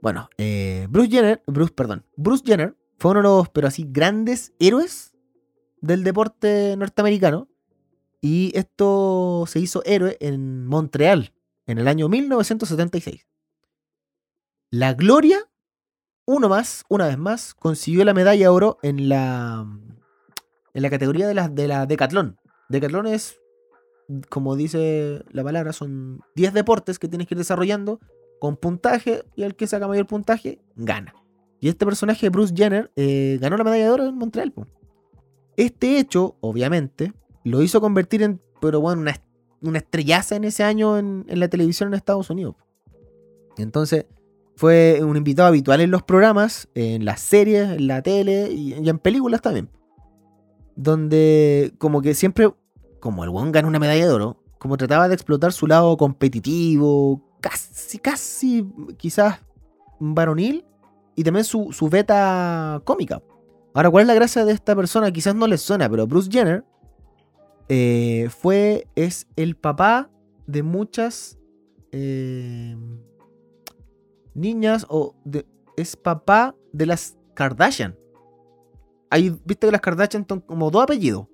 Bueno, eh, Bruce Jenner, Bruce, perdón, Bruce Jenner fue uno de los, pero así, grandes héroes del deporte norteamericano. Y esto se hizo héroe en Montreal en el año 1976. La Gloria, uno más, una vez más, consiguió la medalla de oro en la, en la categoría de la, de la Decathlon. Decathlon es, como dice la palabra, son 10 deportes que tienes que ir desarrollando con puntaje y el que saca mayor puntaje gana. Y este personaje, Bruce Jenner, eh, ganó la medalla de oro en Montreal. Este hecho, obviamente, lo hizo convertir en, pero bueno, una, una estrellaza en ese año en, en, la televisión en Estados Unidos. Entonces, fue un invitado habitual en los programas, en las series, en la tele y, y en películas también. Donde, como que siempre, como el buen ganó una medalla de oro, como trataba de explotar su lado competitivo, casi, casi, quizás varonil, y también su, su beta cómica. Ahora, ¿cuál es la gracia de esta persona? Quizás no les suena, pero Bruce Jenner eh, fue, es el papá de muchas eh, niñas, o de, es papá de las Kardashian. Ahí, viste que las Kardashian son como dos apellidos.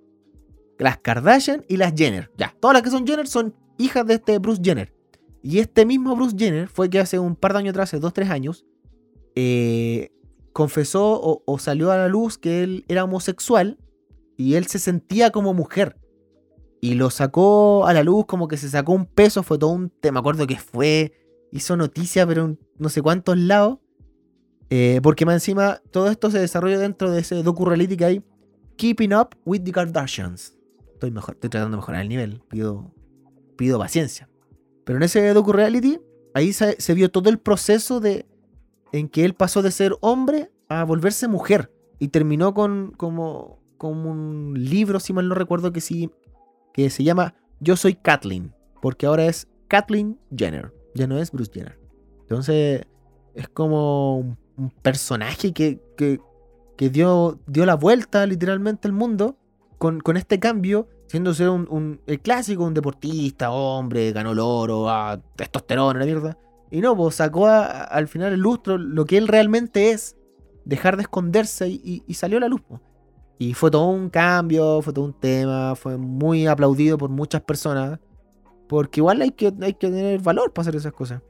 Las Kardashian y las Jenner. Ya, todas las que son Jenner son hijas de este Bruce Jenner. Y este mismo Bruce Jenner fue que hace un par de años atrás, hace dos, tres años, eh, confesó o, o, salió a la luz que él era homosexual y él se sentía como mujer. Y lo sacó a la luz como que se sacó un peso, fue todo un tema, me acuerdo que fue, hizo noticia, pero en no sé cuántos lados. Eh, porque más encima, todo esto se desarrolla dentro de ese docu-reality que hay, Keeping Up with the Kardashians. Estoy, tratando de mejorar el nivel, pido, pido paciencia. Pero en ese docu-reality, ahí se, vio todo el proceso de en que él pasó de ser hombre a volverse mujer. Y terminó con como, como un libro, si mal no recuerdo, que, sí, que se llama Yo soy Kathleen. Porque ahora es Kathleen Jenner. Ya no es Bruce Jenner. Entonces, es como un, un personaje que, que, que, dio, dio la vuelta literalmente al mundo con, con este cambio siendo ser un, un, el clásico, un deportista, hombre, ganó el oro, ah, testosterona, la mierda. Y no, pues sacó a, al final el lustro lo que él realmente es, dejar de esconderse y, y, y salió a la luz. Pues. Y fue todo un cambio, fue todo un tema, fue muy aplaudido por muchas personas, porque igual hay que, hay que tener valor para hacer esas cosas.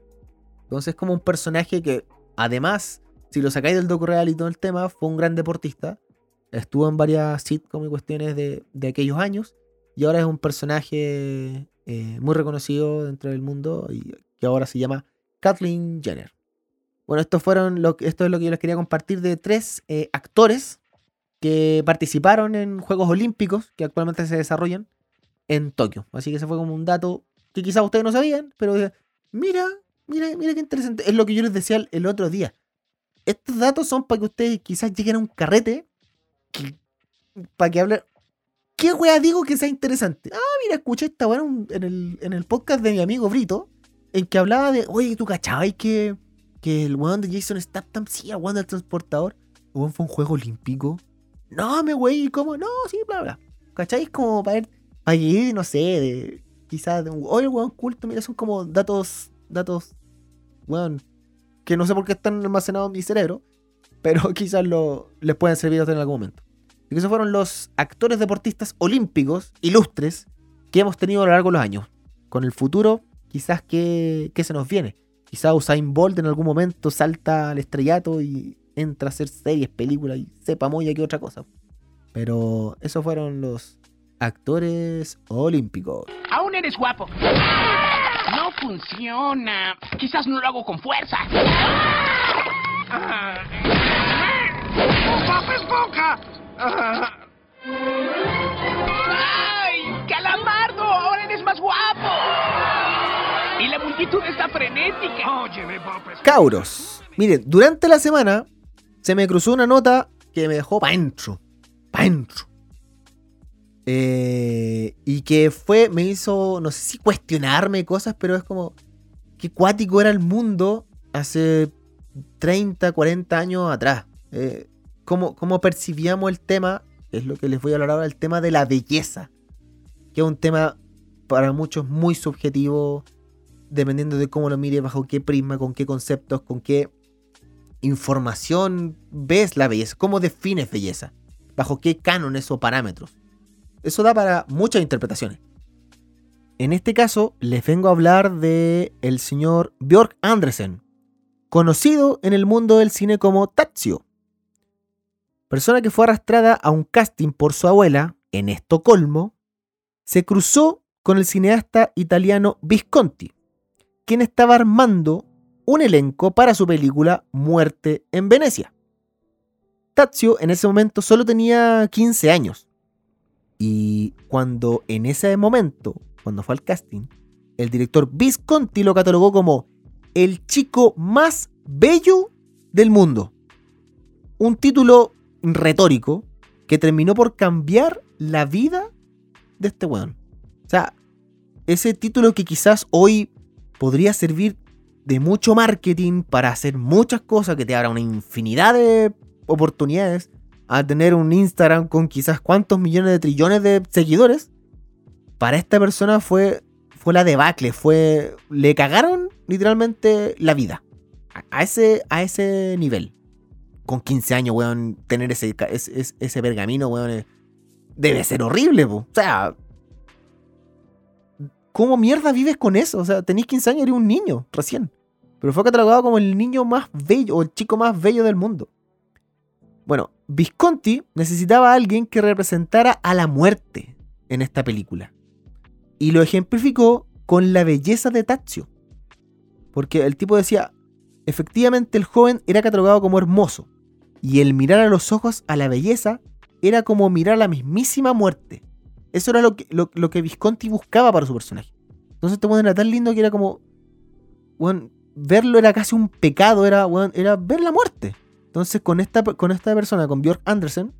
Entonces es como un personaje que, además, si lo sacáis del docu real y todo el tema, fue un gran deportista. Estuvo en varias sitcoms y cuestiones de, de aquellos años. Y ahora es un personaje eh, muy reconocido dentro del mundo y que ahora se llama Kathleen Jenner. Bueno, estos fueron lo, esto es lo que yo les quería compartir de tres eh, actores que participaron en Juegos Olímpicos que actualmente se desarrollan en Tokio. Así que ese fue como un dato que quizás ustedes no sabían, pero mira, mira, mira qué interesante. Es lo que yo les decía el, otro día. Estos datos son para que ustedes quizás lleguen a un carrete para que hablen ¿qué wea digo que sea interesante? Ah, mira, escuché esta weá en, el, en el podcast de mi amigo Brito, en que hablaba de, oye, ¿tú cachabas que, que el weón de Jason Statham, sí, el weón del transportador, el fue un juego olímpico? No, me wey, ¿cómo? No, sí, bla, bla. ¿Cacháis? Como para ir, para ir, no sé, de, quizás de un, oye, weón culto, mira, son como datos, datos, weón, que no sé por qué están almacenados en mi cerebro, pero quizás lo, les pueden servir en algún momento. Y que esos fueron los actores deportistas olímpicos ilustres que hemos tenido a lo largo de los años. Con el futuro, quizás que, se nos viene. Quizás Usain Bolt en algún momento salta al estrellato y entra a hacer series, películas y sepa muy que otra cosa. Pero esos fueron los actores olímpicos. Aún eres guapo. No funciona. Quizás no lo hago con fuerza. ¡Bob Esponja! ¡Ay! ¡Calamardo! ¡Ahora eres más guapo! Y la multitud está frenética. Óyeme. Cabros, miren, durante la semana se me cruzó una nota que me dejó pa' dentro. Pa' dentro. Eh, y que fue, me hizo, no sé si cuestionarme cosas, pero es como, qué cuático era el mundo hace 30, 40 años atrás. Eh, cómo, percibíamos el tema, es lo que les voy a hablar ahora, el tema de la belleza. Que es un tema para muchos muy subjetivo, dependiendo de cómo lo mires, bajo qué prisma, con qué conceptos, con qué información ves la belleza, cómo defines belleza, bajo qué cánones o parámetros. Eso da para muchas interpretaciones. En este caso, les vengo a hablar de el señor Björk Andresen, conocido en el mundo del cine como Tazio. Persona que fue arrastrada a un casting por su abuela en Estocolmo, se cruzó con el cineasta italiano Visconti, quien estaba armando un elenco para su película Muerte en Venecia. Tazio en ese momento solo tenía 15 años. Y cuando en ese momento, cuando fue al casting, el director Visconti lo catalogó como el chico más bello del mundo. Un título retórico que terminó por cambiar la vida de este weón. O sea, ese título que quizás hoy podría servir de mucho marketing para hacer muchas cosas que te abra una infinidad de oportunidades a tener un Instagram con quizás cuántos millones de trillones de seguidores. Para esta persona fue, fue la debacle, fue. Le cagaron literalmente la vida. Ese, a ese nivel. Con 15 años, weón, tener ese, ese, ese pergamino, weón, eh, debe ser horrible, po. O sea. ¿Cómo mierda vives con eso? O sea, tenés 15 años eres un niño, recién. Pero fue catalogado como el niño más bello, o el chico más bello del mundo. Bueno, Visconti necesitaba a alguien que representara a la muerte en esta película. Y lo ejemplificó con la belleza de Tazio. Porque el tipo decía, efectivamente el joven era catalogado como hermoso. Y el mirar a los ojos a la belleza era como mirar a la mismísima muerte. Eso era lo que, lo, que Visconti buscaba para su personaje. Entonces este era tan lindo que era como... Weón, verlo era casi un pecado, era, era ver la muerte. Entonces, con esta, con esta persona, con Björk Andersen,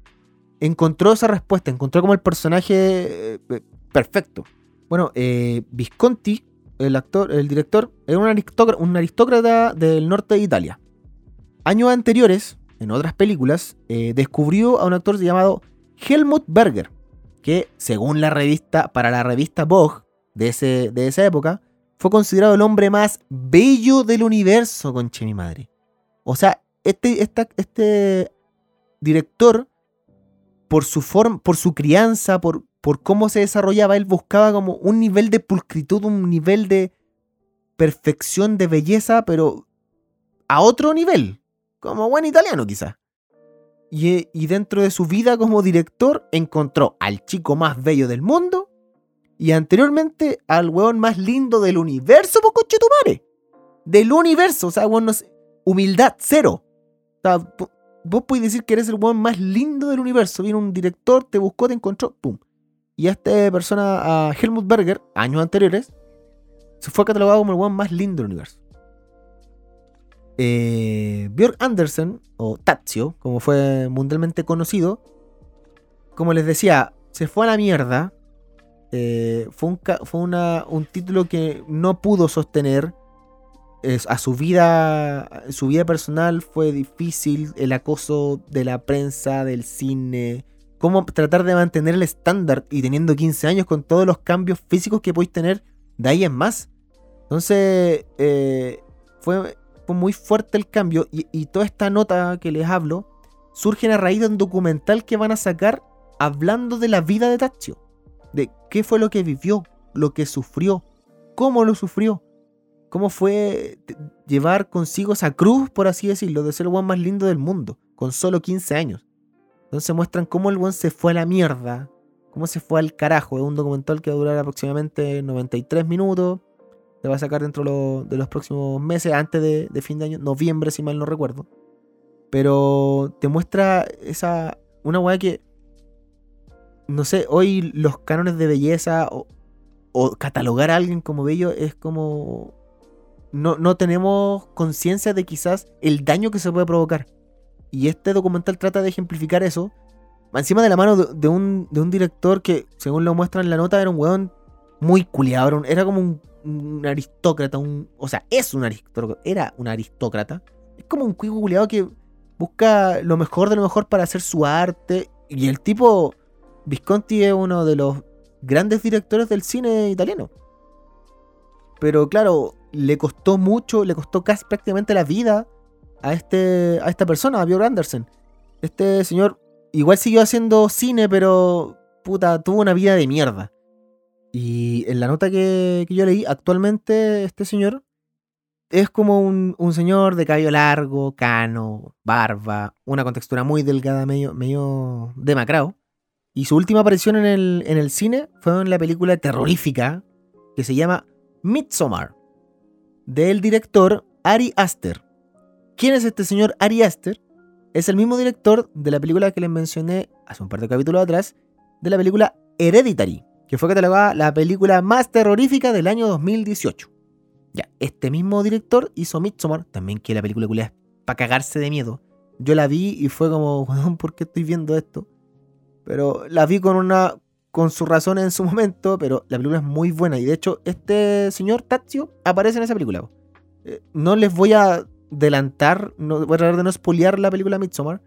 encontró esa respuesta, encontró como el personaje eh, eh, perfecto. Bueno, eh, Visconti, el actor, el director, era un aristócrata, un aristócrata del norte de Italia. Años anteriores, en otras películas, eh, descubrió a un actor llamado Helmut Berger, que según la revista, para la revista Vogue de, ese, de esa época, fue considerado el hombre más bello del universo, conche mi madre. O sea, este, este director, por su forma, por su crianza, por, por cómo se desarrollaba, él buscaba como un nivel de pulcritud, un nivel de perfección, de belleza, pero a otro nivel. Como buen italiano, quizás. Y, y dentro de su vida como director, encontró al chico más bello del mundo y anteriormente al weón más lindo del universo, po conchetumare. Del universo, o sea, weón, no sé, humildad cero. O sea, vos podés decir que eres el weón más lindo del universo. Viene un director, te buscó, te encontró, pum. Y a esta persona, a Helmut Berger, años anteriores, se fue catalogado como el weón más lindo del universo. Eh, Björk Andersen, o Tazio, como fue mundialmente conocido, como les decía, se fue a la mierda. Eh, fue un, título que no pudo sostener. A su vida, su vida personal fue difícil. El acoso de la prensa, del cine. Cómo tratar de mantener el estándar y teniendo 15 años con todos los cambios físicos que podéis tener de ahí en más. Entonces, eh, fue, fue muy fuerte el cambio. Y, toda esta nota que les hablo surge a raíz de un documental que van a sacar hablando de la vida de Tazio. De qué fue lo que vivió, lo que sufrió, cómo lo sufrió. Cómo fue llevar consigo esa cruz, por así decirlo, de ser el buen más lindo del mundo, con solo 15 años. Entonces muestran cómo el buen se fue a la mierda, cómo se fue al carajo. Es un documental que va a durar aproximadamente 93 minutos. Se va a sacar dentro de los próximos meses, antes de, fin de año, noviembre, si mal no recuerdo. Pero te muestra esa. Una weá que. No sé, hoy los cánones de belleza o, catalogar a alguien como bello es como. No, no tenemos conciencia de quizás el daño que se puede provocar. Y este documental trata de ejemplificar eso. Encima de la mano de, un, de un director que, según lo muestran en la nota, era un weón muy culiado. Era como un, un aristócrata. Un, o sea, es un aristócrata. Era un aristócrata. Es como un cuico culiado que busca lo mejor de lo mejor para hacer su arte. Y el tipo, Visconti es uno de los grandes directores del cine italiano. Pero claro, le costó mucho, le costó casi prácticamente la vida a, este, a esta persona, a Björn Andersen. Este señor igual siguió haciendo cine, pero puta, tuvo una vida de mierda. Y en la nota que, yo leí, actualmente este señor es como un, un señor de cabello largo, cano, barba, una contextura muy delgada, medio, medio demacrado. Y su última aparición en el, en el cine fue en la película terrorífica que se llama Midsommar, del director Ari Aster. ¿Quién es este señor Ari Aster? Es el mismo director de la película que les mencioné hace un par de capítulos atrás, de la película Hereditary, que fue catalogada la película más terrorífica del año 2018. Ya, este mismo director hizo Midsommar, también que la película culia es para cagarse de miedo. Yo la vi y fue como, "Weón, ¿por qué estoy viendo esto? Pero la vi con una con sus razones en su momento, pero la película es muy buena. Y de hecho, este señor Tazio aparece en esa película. Eh, no les voy a adelantar, no, voy a tratar de no spoilear la película Midsommar,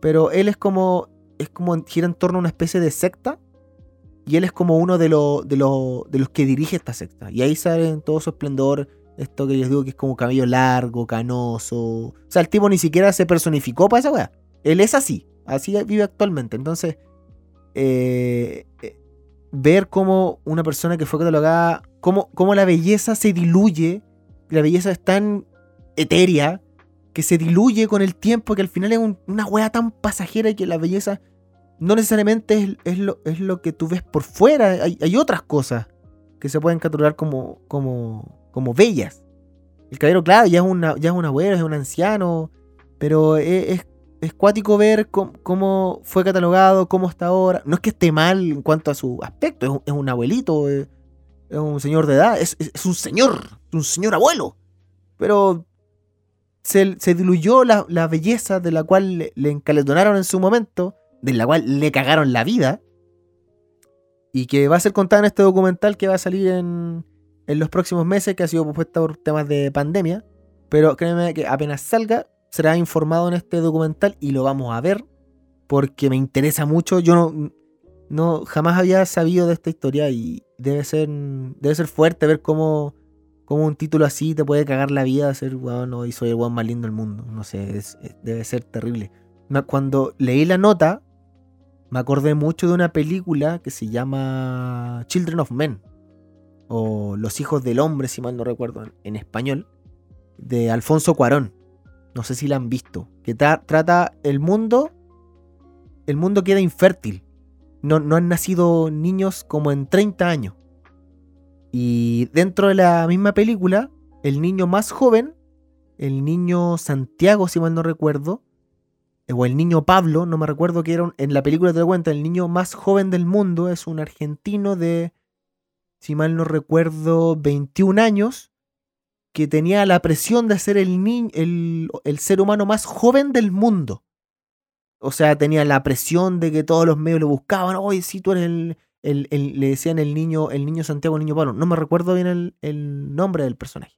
pero él es como, es como gira en torno a una especie de secta, y él es como uno de, los de, los de los que dirige esta secta. Y ahí sale en todo su esplendor esto que les digo que es como cabello largo, canoso. O sea, el tipo ni siquiera se personificó para esa weá. Él es así, así vive actualmente. Entonces, eh, eh, ver cómo una persona que fue catalogada, cómo, la belleza se diluye, la belleza es tan etérea que se diluye con el tiempo, que al final es un- una wea tan pasajera y que la belleza no necesariamente es, es lo, es lo que tú ves por fuera, hay, hay otras cosas que se pueden catalogar como, como, como bellas. El caballero, claro, ya es, una, ya es un abuelo, es un anciano, pero es, es, es cuático ver cómo, cómo fue catalogado, cómo está ahora. No es que esté mal en cuanto a su aspecto, es un, abuelito, es, es un señor de edad, es, un señor, un señor abuelo. Pero se, se diluyó la, la belleza de la cual le, le encaletonaron en su momento, de la cual le cagaron la vida, y que va a ser contada en este documental que va a salir en, en los próximos meses, que ha sido propuesta por temas de pandemia. Pero créeme que apenas salga, será informado en este documental y lo vamos a ver, porque me interesa mucho. Yo no, no jamás había sabido de esta historia y debe ser, debe ser fuerte ver cómo, cómo un título así te puede cagar la vida, ser weón, hoy soy el weón más lindo del mundo. No sé, es- debe ser terrible. Cuando leí la nota, me acordé mucho de una película que se llama Children of Men, o Los hijos del hombre, si mal no recuerdo, en, español, de Alfonso Cuarón. No sé si la han visto. Que tra- trata el mundo. El mundo queda infértil. No, no han nacido niños como en 30 años. Y dentro de la misma película, el niño más joven, el niño Santiago, si mal no recuerdo, o el niño Pablo, no me recuerdo que era un- en la película te das cuenta, el niño más joven del mundo es un argentino de, si mal no recuerdo, 21 años, que tenía la presión de ser el, ni- el, el ser humano más joven del mundo. o sea, tenía la presión de que todos los medios lo buscaban. Oye, si tú eres el, el- el- le decían el niño, el niño Santiago, el niño Pablo. No me recuerdo bien el, el nombre del personaje.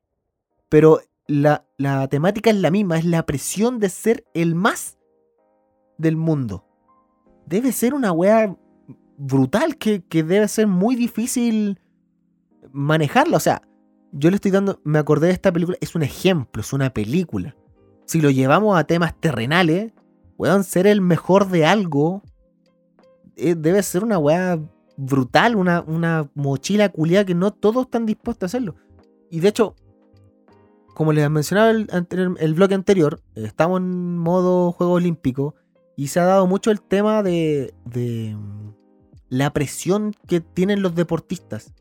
Pero la, la temática es la misma, es la presión de ser el más del mundo. Debe ser una wea brutal que, que debe ser muy difícil manejarla. O sea, yo le estoy dando, me acordé de esta película, es un ejemplo, es una película. Si lo llevamos a temas terrenales, weón, ser el mejor de algo eh, debe ser una weá brutal, una, una mochila culiada que no todos están dispuestos a hacerlo. Y de hecho, como les mencionaba el, anterior- el bloque anterior, estamos en modo juego olímpico y se ha dado mucho el tema de, de mm, la presión que tienen los deportistas.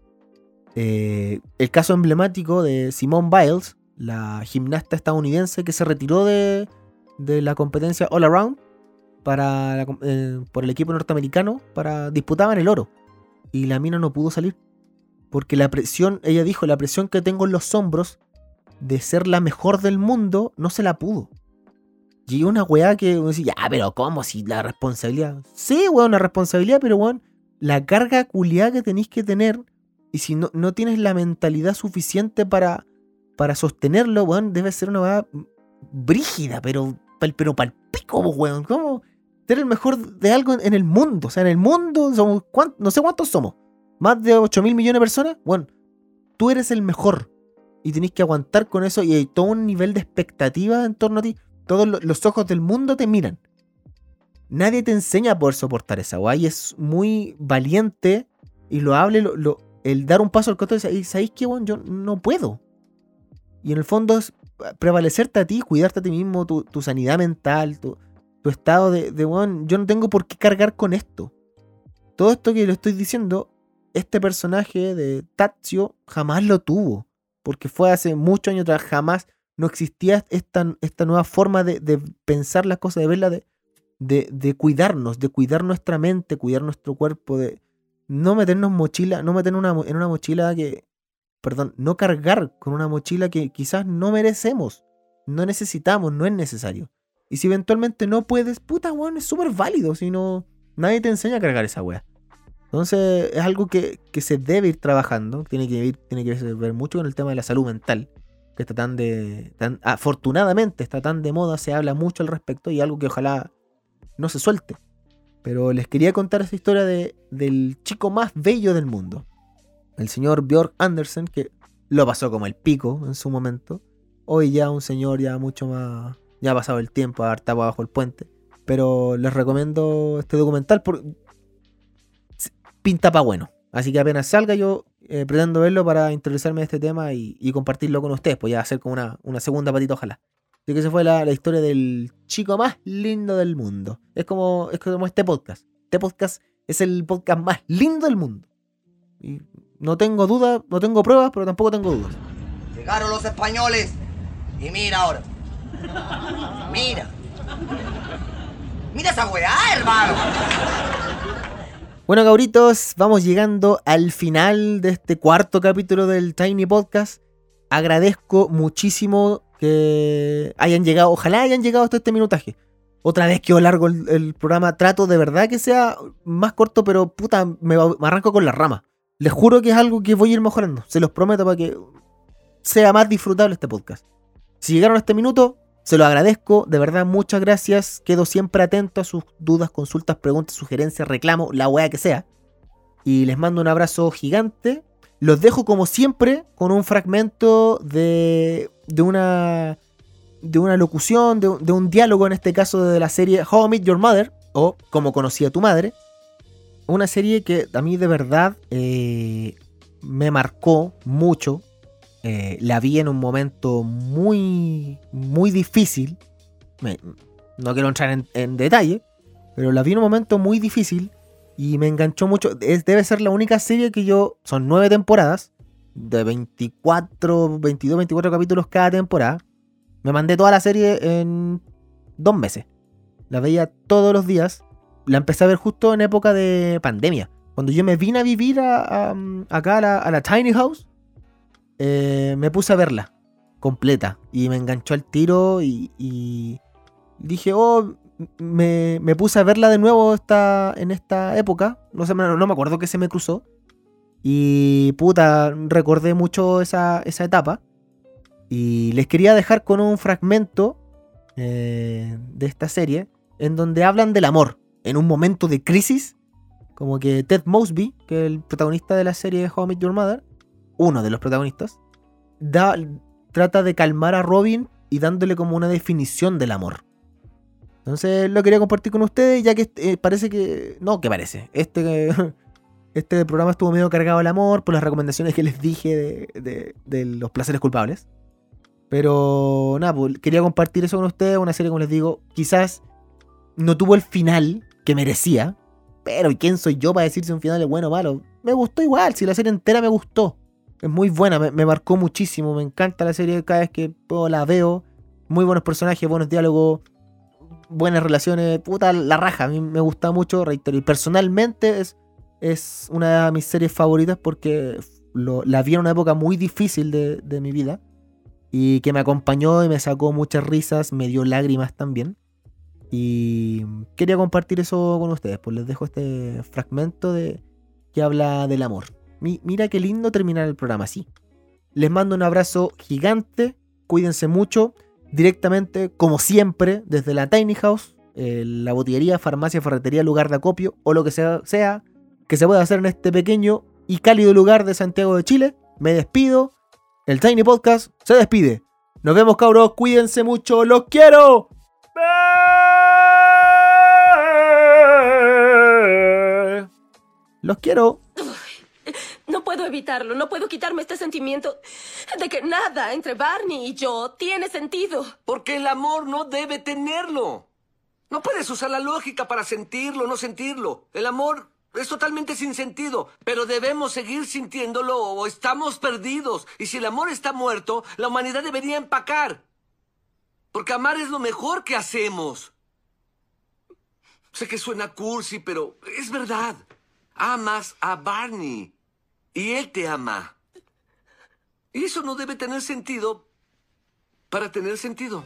Eh, el caso emblemático de Simone Biles, la gimnasta estadounidense que se retiró de, de la competencia All Around para eh, por el equipo norteamericano para disputaban el oro y la mina no pudo salir porque la presión ella dijo la presión que tengo en los hombros de ser la mejor del mundo no se la pudo y una weá que uno dice, ya pero cómo si la responsabilidad sí weón la responsabilidad pero weón la carga culiada que tenéis que tener y si no, no tienes la mentalidad suficiente para para sostenerlo weón debe ser una weá brígida pero pal- pero pal pico, po, weón. ¿Cómo? Ser el mejor de algo en, el mundo. O sea, en el mundo somos. ¿cuán- No sé cuántos somos. Más de 8 mil millones de personas. Bueno, tú eres el mejor. Y tenés que aguantar con eso. Y hay todo un nivel de expectativa en torno a ti. Todos lo- los ojos del mundo te miran. Nadie te enseña a poder soportar esa weá. Es muy valiente y lo, lo- el dar un paso al costado y ¿sabéis qué, weón? Yo no puedo. Y en el fondo es prevalecerte a ti, cuidarte a ti mismo, tu, sanidad mental, tu, tu estado de, de weón, yo no tengo por qué cargar con esto. Todo esto que le estoy diciendo, este personaje de Tazio jamás lo tuvo. Porque fue hace muchos años atrás, jamás no existía esta, esta nueva forma de, de pensar las cosas, de verla, de, de, de cuidarnos, de cuidar nuestra mente, cuidar nuestro cuerpo, de no meternos mochila, no meternos una en una mochila que, perdón, no cargar con una mochila que quizás no merecemos, no necesitamos, no es necesario. Y si eventualmente no puedes, puta, weón, es súper válido, si no, nadie te enseña a cargar esa weá. Entonces es algo que, que se debe ir trabajando, tiene que, ir, tiene que ver mucho con el tema de la salud mental, que está tan de, afortunadamente está tan de moda, se habla mucho al respecto y algo que ojalá no se suelte. Pero les quería contar esta historia de, del chico más bello del mundo el señor Björk Andersen, que lo pasó como el pico en su momento. Hoy ya un señor ya mucho más. Ya ha pasado el tiempo, ha estado bajo el puente. Pero les recomiendo este documental por. Pinta pa' bueno. Así que apenas salga, yo eh, pretendo verlo para interesarme de este tema y, compartirlo con ustedes. Pues ya hacer como una, segunda patita, ojalá. Así que esa fue la, historia del chico más lindo del mundo. Es como, es como este podcast. Este podcast es el podcast más lindo del mundo. No tengo dudas, no tengo pruebas, pero tampoco tengo dudas. Llegaron los españoles. Y mira ahora. Mira. Mira esa weá, hermano. Bueno, cabritos, vamos llegando al final de este cuarto capítulo del Tiny Podcast. Agradezco muchísimo que hayan llegado, ojalá hayan llegado hasta este minutaje. Otra vez quedó largo el, programa, trato de verdad que sea más corto, pero puta, me, me arranco con la rama. Les juro que es algo que voy a ir mejorando, se los prometo para que sea más disfrutable este podcast. Si llegaron a este minuto, se lo agradezco, de verdad, muchas gracias. Quedo siempre atento a sus dudas, consultas, preguntas, sugerencias, reclamos, la weá que sea. Y les mando un abrazo gigante. Los dejo como siempre con un fragmento de, de una de una locución, de, un- diálogo en este caso de la serie How I Met Your Mother o Como conocí a tu madre. Una serie que a mí de verdad eh, me marcó mucho. Eh, la vi en un momento muy, muy difícil. Me- no quiero entrar en, en detalle, pero la vi en un momento muy difícil y me enganchó mucho. Es, debe ser la única serie que yo. Son nueve temporadas, de 24, 22, 24 capítulos cada temporada. Me mandé toda la serie en dos meses. La veía todos los días. La empecé a ver justo en época de pandemia. Cuando yo me vine a vivir a- a- acá a la, a la Tiny House, eh, me puse a verla completa. Y me enganchó al tiro y, dije, oh, me, me puse a verla de nuevo esta, en esta época. No, sé, no me acuerdo que se me cruzó. Y puta, recordé mucho esa, esa etapa. Y les quería dejar con un fragmento eh, de esta serie en donde hablan del amor en un momento de crisis. Como que Ted Mosby, que es el protagonista de la serie How I Met Your Mother, uno de los protagonistas, da, trata de calmar a Robin y dándole como una definición del amor. Entonces lo quería compartir con ustedes, ya que eh, parece que. No, que parece. Este, este programa estuvo medio cargado del amor por las recomendaciones que les dije de los placeres culpables. Pero nada, pues, quería compartir eso con ustedes. Una serie, como les digo, quizás no tuvo el final que merecía. Pero ¿y quién soy yo para decir si un final es bueno o malo? Me gustó igual, si la serie entera me gustó. Es muy buena, me, marcó muchísimo. Me encanta la serie cada vez que puedo, la veo. Muy buenos personajes, buenos diálogos, buenas relaciones. Puta, la raja. A mí me gusta mucho, reitero. Y personalmente es, una de mis series favoritas porque la vi en una época muy difícil de, de mi vida. Y que me acompañó y me sacó muchas risas, me dio lágrimas también. Y quería compartir eso con ustedes. Pues les dejo este fragmento de que habla del amor. Mi- mira qué lindo terminar el programa así. Les mando un abrazo gigante. Cuídense mucho. Directamente, como siempre, desde la Tiny House, eh, la botillería, farmacia, ferretería, lugar de acopio o lo que sea, sea que se pueda hacer en este pequeño y cálido lugar de Santiago de Chile. Me despido. El Tiny Podcast se despide. Nos vemos, cabros. Cuídense mucho. ¡Los quiero! Los quiero. No puedo evitarlo, no puedo quitarme este sentimiento de que nada entre Barney y yo tiene sentido. Porque el amor no debe tenerlo. No puedes usar la lógica para sentirlo, no sentirlo. El amor es totalmente sin sentido, pero debemos seguir sintiéndolo o estamos perdidos. Y si el amor está muerto, la humanidad debería empacar. Porque amar es lo mejor que hacemos. Sé que suena cursi, pero es verdad. Amas a Barney y él te ama. Y eso no debe tener sentido para tener sentido.